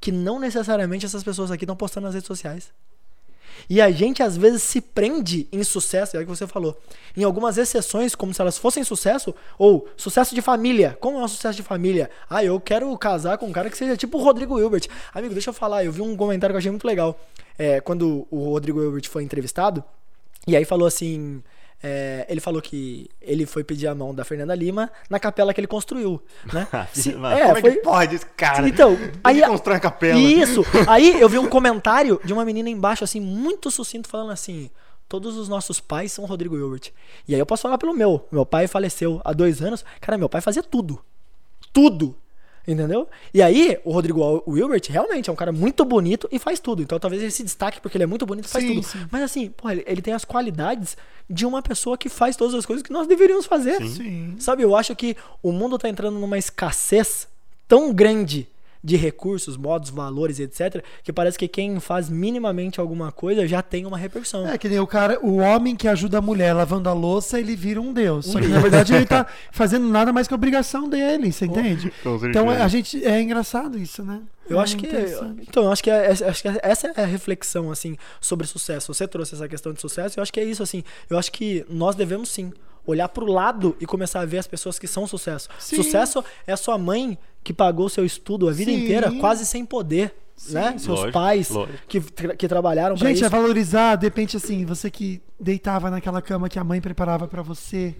que não necessariamente essas pessoas aqui estão postando nas redes sociais. E a gente às vezes se prende em sucesso, é o que você falou. Em algumas exceções, como se elas fossem sucesso, ou sucesso de família. Como é um sucesso de família? Ah, eu quero casar com um cara que seja tipo o Rodrigo Hilbert. Amigo, deixa eu falar, eu vi um comentário que eu achei muito legal. É, quando o Rodrigo Hilbert foi entrevistado, e aí falou assim. É, ele falou que ele foi pedir a mão da Fernanda Lima na capela que ele construiu, né? Se- é, como é foi- que pode cara? Então, aí aí constrói a capela. isso. Aí eu vi um comentário de uma menina embaixo, assim, muito sucinto, falando assim: todos os nossos pais são Rodrigo Hilbert. E aí eu posso falar pelo meu. Meu pai faleceu há dois anos. Cara, meu pai fazia tudo. Tudo. Entendeu? E aí, o Rodrigo Wilbert realmente é um cara muito bonito e faz tudo. Então talvez ele se destaque porque ele é muito bonito e faz Sim, tudo. sim. Mas assim, pô, ele, ele tem as qualidades de uma pessoa que faz todas as coisas que nós deveríamos fazer. Sim. Sabe, eu acho que o mundo tá entrando numa escassez tão grande de recursos, modos, valores, etc, que parece que quem faz minimamente alguma coisa já tem uma repercussão. É que nem o cara, o homem que ajuda a mulher lavando a louça, ele vira um deus. Só que na verdade ele tá fazendo nada mais que a obrigação dele, você entende? Então a gente é engraçado isso, né? Eu É acho que então eu acho que, é, acho que essa é a reflexão assim sobre sucesso. Você trouxe essa questão de sucesso. Eu acho que é isso assim. Eu acho que nós devemos sim olhar pro lado e começar a ver as pessoas que são sucesso. Sim. Sucesso é a sua mãe que pagou seu estudo a vida Sim. inteira quase sem poder, né? Seus Lógico, pais lógico. que, tra- que trabalharam pra Gente, isso. é valorizar, de repente assim, você que deitava naquela cama que a mãe preparava pra você,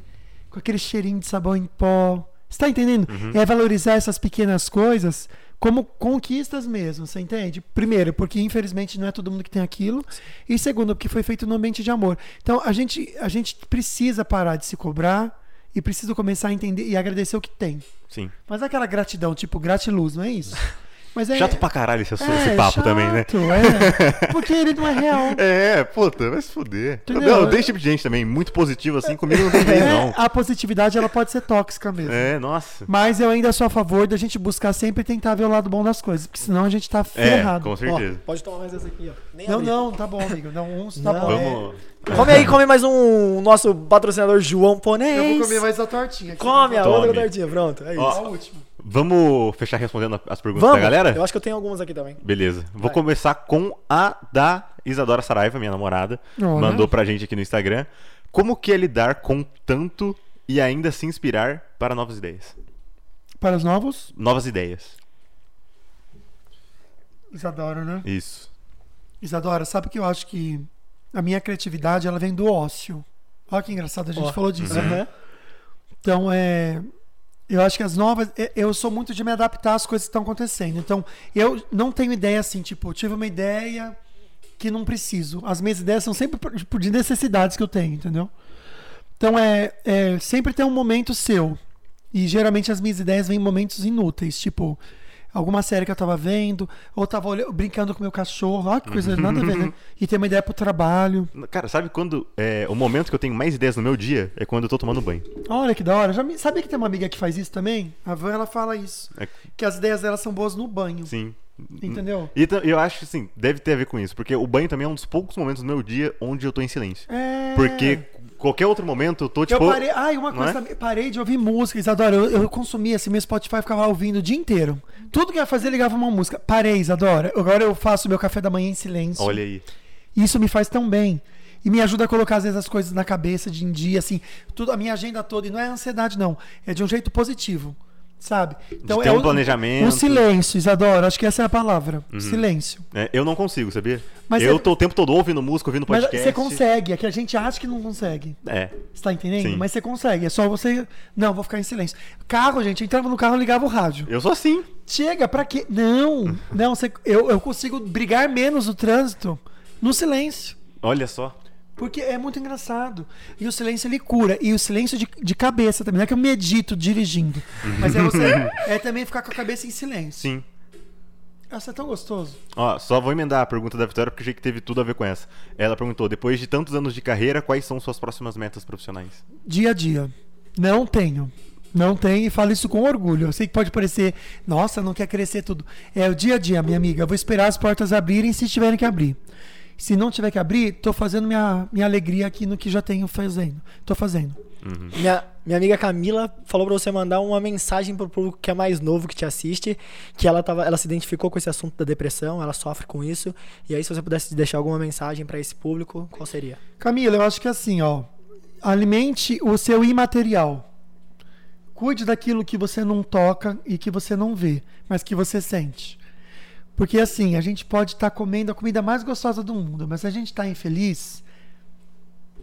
com aquele cheirinho de sabão em pó. Você tá entendendo? Uhum. É valorizar essas pequenas coisas como conquistas mesmo, você entende? Primeiro, porque infelizmente não é todo mundo que tem aquilo. E segundo, porque foi feito no ambiente de amor. Então a gente, a gente precisa parar de se cobrar e precisa começar a entender e agradecer o que tem. Sim. Mas aquela gratidão, tipo gratiluz, não é isso? Mas é, Chato pra caralho esse, assunto, é, esse papo também, né? chato, É, porque ele não é real. É, puta, vai se fuder. Entendeu? Não, tem esse tipo de gente também, muito positivo assim, comigo não tem vez, É, não. a positividade ela pode ser tóxica mesmo. É, nossa. Mas eu ainda sou a favor da gente buscar sempre tentar ver o lado bom das coisas, porque senão a gente tá ferrado. É, com certeza. Ó, pode tomar mais essa aqui, ó. Nem Não, não, tá bom, amigo. Não, uns tá Não, bom. Vamos. Come aí, come mais um nosso patrocinador João Ponês. Eu vou comer mais a tortinha. aqui. Come a outra tortinha, pronto. É isso. Ó, A última. Vamos fechar respondendo as perguntas Vamos. da galera? Eu acho que eu tenho algumas aqui também. Beleza. Vou Vai. começar com a da Isadora Saraiva, minha namorada. Olha. Mandou pra gente aqui no Instagram. Como que é lidar com tanto e ainda se inspirar para novas ideias? Para os novos, Novas ideias. Isadora, né? Isso. Isadora, sabe que eu acho que a minha criatividade ela vem do ócio. Olha que engraçado, a gente Ó. falou disso. né? Aham. Então, é. Eu acho que as novas. Eu sou muito de me adaptar às coisas que estão acontecendo. Então, eu não tenho ideia assim, tipo, tive uma ideia que não preciso. As minhas ideias são sempre tipo, de necessidades que eu tenho, entendeu? Então, é, é sempre tem um momento seu. E geralmente as minhas ideias vêm em momentos inúteis, tipo. Alguma série que eu tava vendo, ou tava olhando- brincando com meu cachorro, olha que coisa, nada a ver, né? E ter uma ideia pro trabalho. Cara, sabe quando. É, o momento que eu tenho mais ideias no meu dia é quando eu tô tomando banho. Olha que da hora. Já me... Sabia que tem uma amiga que faz isso também? A Van, ela fala isso. É- Que as ideias dela são boas no banho. Sim. Entendeu? E eu acho que assim, deve ter a ver com isso, porque o banho também é um dos poucos momentos do meu dia onde eu tô em silêncio. É. Porque qualquer outro momento eu tô Eu tipo. parei. Ai, uma coisa é? também. Parei de ouvir música, Isadora. Eu, eu consumia assim, meu Spotify ficava ouvindo o dia inteiro. Tudo que eu ia fazer, eu ligava uma música. Parei, Isadora. Agora eu faço meu café da manhã em silêncio. Olha aí. Isso me faz tão bem. E me ajuda a colocar, às vezes, as coisas na cabeça de em dia, assim, tudo, a minha agenda toda. E não é ansiedade, não. É de um jeito positivo. Sabe? Então é um o- planejamento. Um silêncio, Isadora. Acho que essa é a palavra. Silêncio. É, eu não consigo, sabia? Mas eu é- tô o tempo todo ouvindo música, ouvindo Mas podcast. você consegue, é que a gente acha que não consegue. É. Você tá entendendo? Sim. Mas você consegue. É só você. Não, vou ficar em silêncio. Carro, gente, eu entrava no carro e ligava o rádio. Eu sou assim. Chega, pra quê? Não, não, você, eu, eu consigo brigar menos no trânsito no silêncio. Olha só. Porque é muito engraçado. E o silêncio ele cura. E o silêncio de, de cabeça também. Não é que eu medito dirigindo. Mas é você. É também ficar com a cabeça em silêncio. Sim. Essa é tão gostoso. Ó, só vou emendar a pergunta da Vitória porque achei que teve tudo a ver com essa. Ela perguntou: depois de tantos anos de carreira, quais são suas próximas metas profissionais? Dia a dia. Não tenho. Não tenho e falo isso com orgulho. Eu sei que pode parecer, nossa, não quer crescer tudo. É o dia a dia, minha amiga. Eu vou esperar as portas abrirem se tiverem que abrir. Se não tiver que abrir, tô fazendo minha, minha alegria aqui no que já tenho fazendo. Tô fazendo. Minha, minha amiga Camila falou pra você mandar uma mensagem pro público que é mais novo que te assiste, que ela, tava, ela se identificou com esse assunto da depressão, ela sofre com isso. E aí, se você pudesse deixar alguma mensagem pra esse público, qual seria? Camila, eu acho que assim, ó. Alimente o seu imaterial. Cuide daquilo que você não toca e que você não vê, mas que você sente. Porque assim, a gente pode estar comendo a comida mais gostosa do mundo, mas se a gente está infeliz,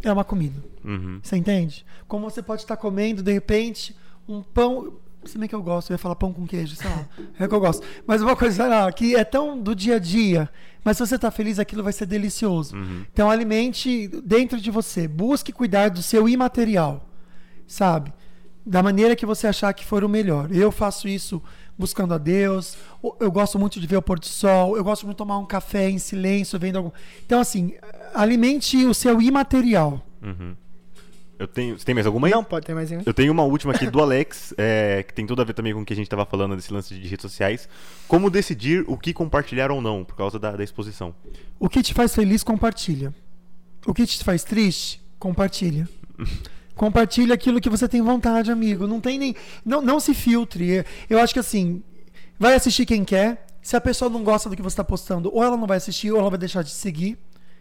é uma comida. Uhum. Você entende? Como você pode estar comendo, de repente, um pão. Se bem que eu gosto, eu ia falar pão com queijo, sei lá. É que eu gosto. Mas uma coisa lá, que é tão do dia a dia. Mas se você está feliz, aquilo vai ser delicioso. Então alimente dentro de você. Busque cuidar do seu imaterial. Sabe? Da maneira que você achar que for o melhor. Eu faço isso buscando a Deus. Eu gosto muito de ver o pôr do sol. Eu gosto muito de tomar um café em silêncio, vendo algum. Então, assim, alimente o seu imaterial. Uhum. Eu tenho. Você tem mais alguma aí? Não, pode ter mais um. Eu tenho uma última aqui do Alex, é, que tem tudo a ver também com o que a gente estava falando desse lance de redes sociais. Como decidir o que compartilhar ou não, por causa da, da exposição? O que te faz feliz, compartilha. O que te faz triste, compartilha. compartilha aquilo que você tem vontade, amigo. Não tem nem. Não, não se filtre. Eu acho que assim, vai assistir quem quer. Se a pessoa não gosta do que você está postando, ou ela não vai assistir, ou ela vai deixar de seguir.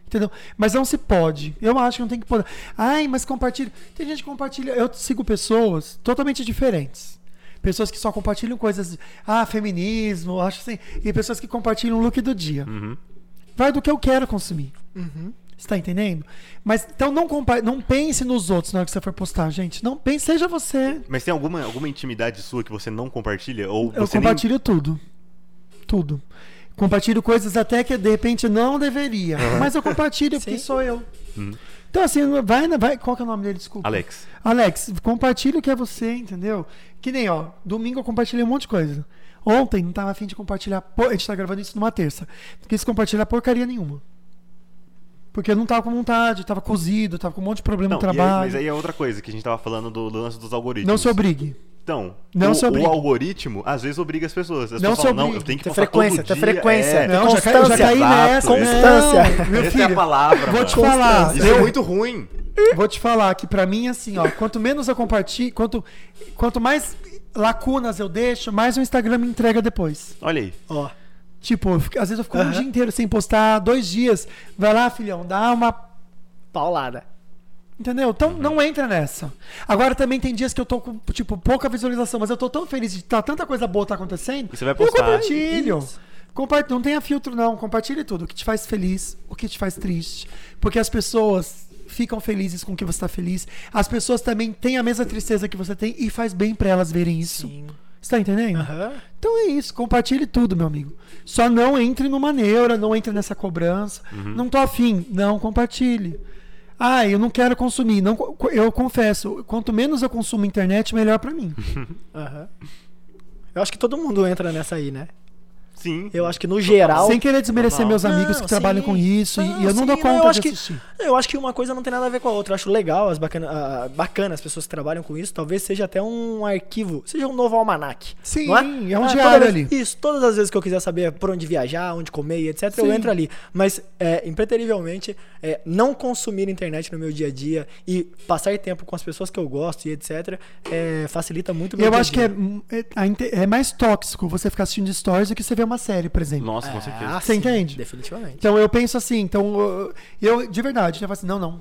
Entendeu? Mas não se pode. Eu acho que não tem que poder. Ai, mas compartilha. Tem gente que compartilha. Eu sigo pessoas totalmente diferentes. Pessoas que só compartilham coisas. Ah, feminismo, acho assim. E pessoas que compartilham o look do dia. Uhum. Vai do que eu quero consumir. Você tá entendendo? Mas então não, compa- não pense nos outros na hora que você for postar, gente. Não pense, seja você. Mas tem alguma, alguma intimidade sua que você não compartilha? Ou Eu você compartilho tudo. Tudo. Compartilho coisas até que de repente não deveria. Mas eu compartilho porque Sim. sou eu. Uhum. Então, assim, vai, vai. Qual que é o nome dele? Desculpa. Nem... Alex. Alex, compartilha o que é você, entendeu? Que nem, ó, domingo eu compartilhei um monte de coisa. Ontem não tava afim de compartilhar. por- A gente tá gravando isso numa terça. Não quis compartilhar porcaria nenhuma. Porque eu não tava com vontade, tava cozido, tava com um monte de problema Não, no e aí- trabalho. mas aí é outra coisa que a gente tava falando do, do lance dos algoritmos. Não se obrigue. Então, Não o, se obrigue. o algoritmo às vezes obriga as pessoas. As Não pessoas se falam, não, obrigue. eu tenho que Ter postar frequência, todo ter dia. frequência. É, Não, já, ca- eu já caí Exato, nessa. constância. Não, meu Essa filho, é a palavra, vou te falar. Isso é muito ruim. Vou te falar que pra mim, assim, ó, quanto menos eu compartilho, quanto, quanto mais lacunas eu deixo, mais o Instagram me entrega depois. Olha aí. Ó, Tipo, eu fico- às vezes eu fico um Aham. dia inteiro sem postar, dois dias. Vai lá, filhão, dá uma paulada. Entendeu? Então Uhum. não entra nessa. Agora também tem dias que eu tô com, tipo, pouca visualização, mas eu tô tão feliz de tá, tanta coisa boa tá acontecendo. E você vai Eu postar. compartilho. Isso. Compa- não tenha filtro, não. Compartilhe tudo. O que te faz feliz, o que te faz triste. Porque as pessoas ficam felizes com o que você tá feliz. As pessoas também têm a mesma tristeza que você tem e faz bem pra elas verem isso. Sim. Você tá entendendo? Aham. Então é isso, compartilhe tudo, meu amigo. Só não entre numa neura, não entre nessa cobrança. Uhum. Não tô afim, não compartilhe. Ah, eu não quero consumir. Não, eu confesso, quanto menos eu consumo internet, melhor pra mim. Aham. Eu acho que todo mundo entra nessa aí, né? Sim. Eu acho que no geral. Sem querer desmerecer Normal. meus amigos Não, que trabalham sim. com isso. e- e eu não sim, dou conta eu acho de que, assistir. Eu acho que uma coisa não tem nada a ver com a outra. Eu acho legal, as bacana, bacana as pessoas que trabalham com isso. Talvez seja até um arquivo, seja um novo almanac. Sim, não é um Ah, diário ali. Isso, todas as vezes que eu quiser saber por onde viajar, onde comer e etc, eu Sim. entro ali. Mas, é, impreterivelmente, é, não consumir internet no meu dia a dia e passar tempo com as pessoas que eu gosto e etc, é, facilita muito o meu Eu dia a acho que é, é, é mais tóxico você ficar assistindo stories do que você ver uma série, por exemplo. Nossa, com Ah, certeza. Você sim, entende? Definitivamente. Então eu penso assim, então eu, de verdade, eu falo assim, não, não.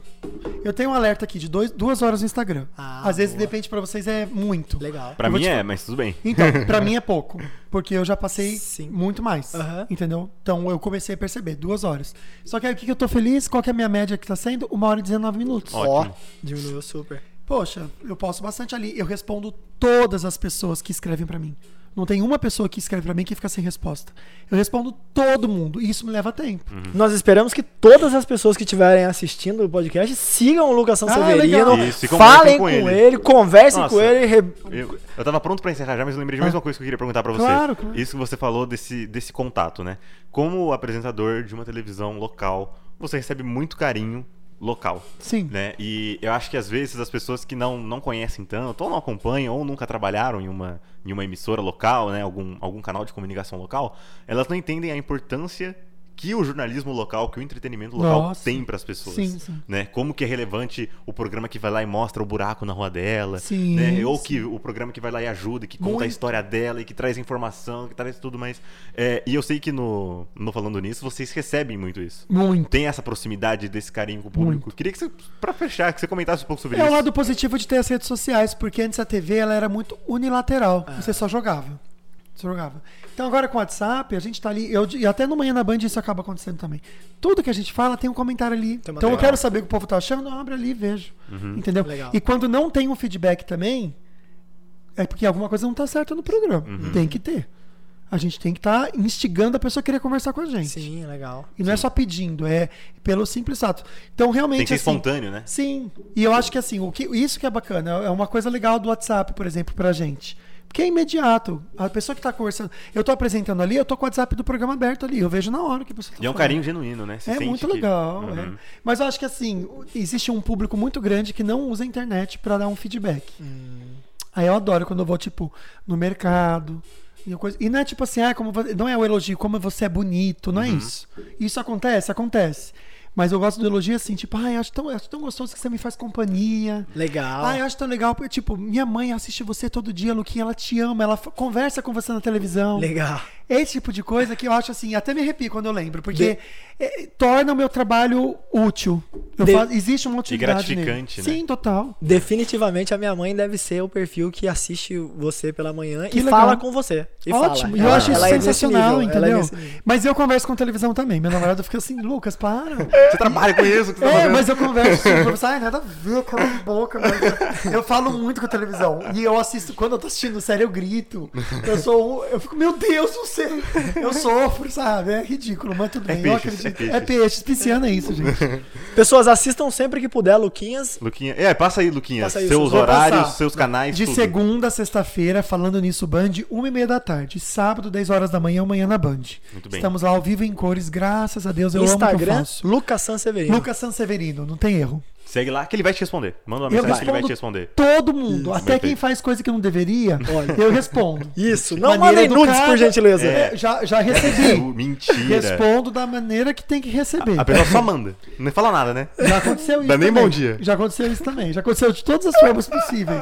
Eu tenho um alerta aqui de dois, duas horas no Instagram. Ah, Às vezes, de boa. repente, pra vocês é muito. Legal. Pra Eu mim é, falar. mas tudo bem. Então, pra mim é pouco. Porque eu já passei Sim. muito mais. Entendeu? Então eu comecei a perceber, duas horas. Só que aí o que que eu tô feliz? Qual que é a minha média que tá sendo? Uma hora e 19 minutos. Ó, diminuiu super. Poxa, eu posso bastante ali. Eu respondo todas as pessoas que escrevem pra mim. Não tem uma pessoa que escreve pra mim que fica sem resposta. Eu respondo todo mundo e isso me leva tempo. Nós esperamos que todas as pessoas que estiverem assistindo o podcast sigam o Lucas Sanseverino, conversem falem com com, ele. ele. conversem Nossa. com ele. re- Eu, eu tava pronto pra encerrar já, mas eu lembrei de mais Ah. uma coisa que eu queria perguntar pra você. Claro, claro. Isso que você falou desse, desse contato, né? Como apresentador de uma televisão local, você recebe muito carinho local. Sim. Né? E eu acho que às vezes as pessoas que não, não conhecem tanto, ou não acompanham, ou nunca trabalharam em uma, em uma emissora local, né? algum, algum canal de comunicação local, elas não entendem a importância que o jornalismo local, que o entretenimento local Nossa. tem para as pessoas. Sim, sim. Né? Como que é relevante o programa que vai lá e mostra o buraco na rua dela, Sim, né? ou que o programa que vai lá e ajuda, que conta a Muito. história dela e que traz informação, que traz tudo mais. É, e eu sei que no, no Falando Nisso, vocês recebem muito isso Muito. tem essa proximidade desse carinho com o público. Queria que você, pra fechar, que você comentasse um pouco sobre É o isso. lado positivo de ter as redes sociais, porque antes a TV ela era muito unilateral. Ah. Você só jogava. Jogava. Então agora com o WhatsApp, a gente tá ali. Eu, e até no Manhã na Band isso acaba acontecendo também. Tudo que a gente fala tem um comentário ali. Então eu quero saber o que o povo tá achando, abre ali e vejo. Uhum. Entendeu? Legal. E quando não tem um feedback também, é porque alguma coisa não tá certa no programa. Uhum. Tem que ter. A gente tem que estar instigando a pessoa a querer conversar com a gente. Sim, legal. E não é só pedindo, é pelo simples ato. Então, realmente. Tem que ser assim, espontâneo, né? Sim. E eu acho que assim, o que, isso que é bacana, é uma coisa legal do WhatsApp, por exemplo, pra gente. Porque é imediato. A pessoa que tá conversando. Eu tô apresentando ali, eu tô com o WhatsApp do programa aberto ali. Eu vejo na hora que a pessoa tá E é um falando. carinho genuíno, né? Você É sente muito que- legal. Uhum. é. Mas eu acho que assim, existe um público muito grande que não usa a internet pra dar um feedback. Aí eu adoro quando eu vou, tipo, no mercado. E, não é tipo assim, ah, como vo- não é o elogio, como você é bonito, não é Uhum. isso. Isso acontece, acontece. Mas eu gosto do elogio assim, tipo, ai, acho tão, acho tão gostoso que você me faz companhia. Legal. Ai, eu acho tão legal, porque, tipo, minha mãe assiste você todo dia, Luquinha, ela te ama, ela conversa com você na televisão. Legal. Esse tipo de coisa que eu acho assim, até me arrepio quando eu lembro, porque é, torna o meu trabalho útil. Eu De- faço- existe uma utilidade gratificante, nele. né? Sim, total. Definitivamente a minha mãe deve ser o perfil que assiste você pela manhã Que e legal. fala com você. E Ótimo. fala. E eu Ela- acho isso é sensacional, nível, é entendeu? nível. mas eu converso com televisão também. Meu namorado fica assim, Lucas, para. Você trabalha com isso, que você tá É, fazendo. mas eu converso assim, eu falo, ai, nada a ver, cala a boca. Mas eu falo muito com a televisão. E eu assisto, quando eu tô assistindo série, eu grito. Eu sou eu fico, meu Deus do céu. Eu sofro, sabe? É ridículo, mas tudo É bem. eu peixes, acredito. é É peixe, pisciano é isso, gente. Pessoas assistam sempre que puder, Luquinhas. Luquinha. É, passa aí, Luquinha. Passa aí, seus horários, passar. seus canais. De tudo. segunda a sexta-feira, falando nisso, Band, uma e meia da tarde. Sábado, 10 horas da manhã, amanhã na Band. Muito bem. Estamos lá ao vivo em cores, graças a Deus. Eu amo o que eu Instagram, faço. Lucas Sanseverino. Lucas Sanseverino, não tem erro. Segue lá que ele vai te responder. Manda uma mensagem que ele vai te responder. todo mundo, até Perfeito. quem faz coisa que não deveria, Olha. eu respondo. Isso. Não mandem nudes, por gentileza. É. É, já, já recebi. Mentira. Respondo da maneira que tem que receber. A pessoa só manda. Não fala nada, né? Já aconteceu isso Dá nem também. bom dia. Já aconteceu isso também. Já aconteceu de todas as formas possíveis.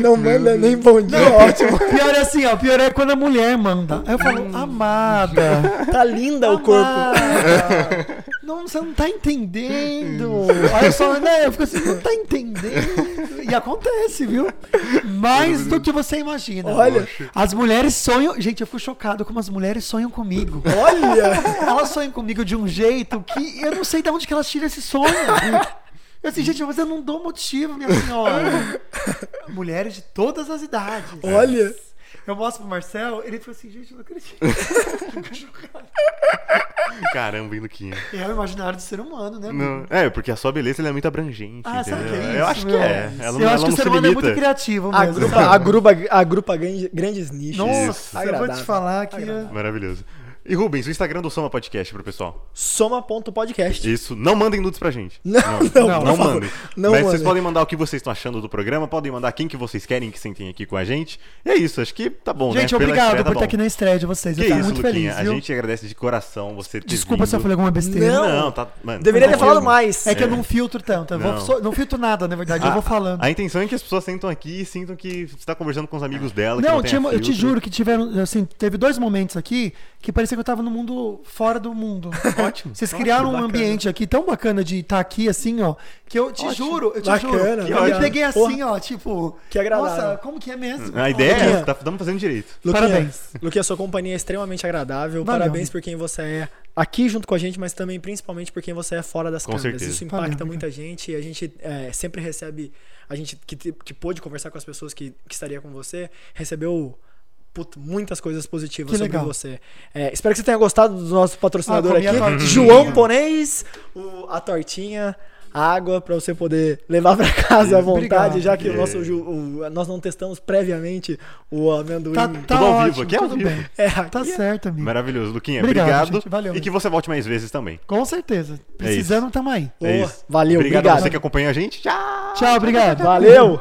Não manda nem bom dia. Ótimo. Pior é assim, ó. Pior é quando a mulher manda. Aí eu falo, amada. Tá linda o corpo. amada. Não, você não tá entendendo. Aí eu só, né, eu fico assim, não tá entendendo. E acontece, viu? Mais do que você imagina. Olha. As mulheres sonham. Gente, eu fico chocado como as mulheres sonham comigo. Olha. Elas sonham comigo de um jeito que eu não sei de onde que elas tiram esse sonho. Eu assim, gente, mas eu não dou motivo, minha senhora. Mulheres de todas as idades. Olha. Eu mostro pro Marcel, ele falou assim, gente, eu não acredito. Caramba, hein, Luquinha. É o imaginário do ser humano, né? Não, é, porque a sua beleza ela é muito abrangente. Ah, sabe que é isso? Eu acho que meu? é. Ela, eu ela acho que o ser se humano é muito criativo mesmo. Agrupa, agrupa, agrupa grande- grandes nichos. Nossa, eu vou te Agradável. falar que... Agradável. Maravilhoso. E Rubens, o Instagram do Soma Podcast pro pessoal. Soma.podcast. Isso. Não mandem nudes pra gente. Não, não, não, Não favor. mandem. Não Mas vocês mandem. podem mandar o que vocês estão achando do programa, podem mandar quem que vocês querem que sentem aqui com a gente. E é isso, acho que tá bom, Gente, né? Obrigado estreia tá por estar aqui na estreia de vocês. Que eu isso, muito Luquinha. feliz, a viu? gente agradece de coração você ter Desculpa se eu vindo. falei alguma besteira. Não. Não, tá. Mano, Deveria tá ter falado mais. É que eu É. não filtro tanto. Eu vou Não. não filtro nada, na verdade. eu vou falando. A intenção é que as pessoas sentam aqui e sintam que você tá conversando com os amigos dela. Não, não tinha- a eu te juro que tiveram, assim, teve dois momentos aqui que parecia que eu tava no mundo fora do mundo. Ótimo. Vocês criaram um bacana. ambiente aqui tão bacana de estar aqui, assim, ó, que eu te Ótimo. juro, eu te Bacana, juro. Eu me peguei assim, ó, tipo. Que agradável. Nossa, como que é mesmo? A ideia é Luquinha. essa, tá, estamos fazendo direito. Luquinha, Parabéns. Luquinha, sua companhia é extremamente agradável. Valeu, Parabéns por quem você é aqui junto com a gente, mas também principalmente por quem você é fora das Com câmeras. certeza. Isso impacta Valeu, muita gente e a gente é, sempre recebe, a gente que, que pôde conversar com as pessoas que, que estaria com você, recebeu puto, muitas coisas positivas Que sobre legal. você. É, espero que você tenha gostado do nosso patrocinador Ah, a aqui. João Ponês, o- a tortinha. a Água pra você poder levar pra casa à vontade, Obrigado. já que o É. nosso o- nós não testamos previamente o amendoim. Tá, tá Tudo ao ótimo, vivo, aqui é ao tudo vivo. bem. É, aqui Tá é- certo, amigo. Maravilhoso. Luquinha, Obrigado, obrigado. gente. Valeu e que você volte mais vezes também. Com certeza. Precisando, tamo aí. É Boa. isso. Valeu, obrigado. a obrigado. você que acompanha a gente. Tchau. Tchau, obrigado. Valeu!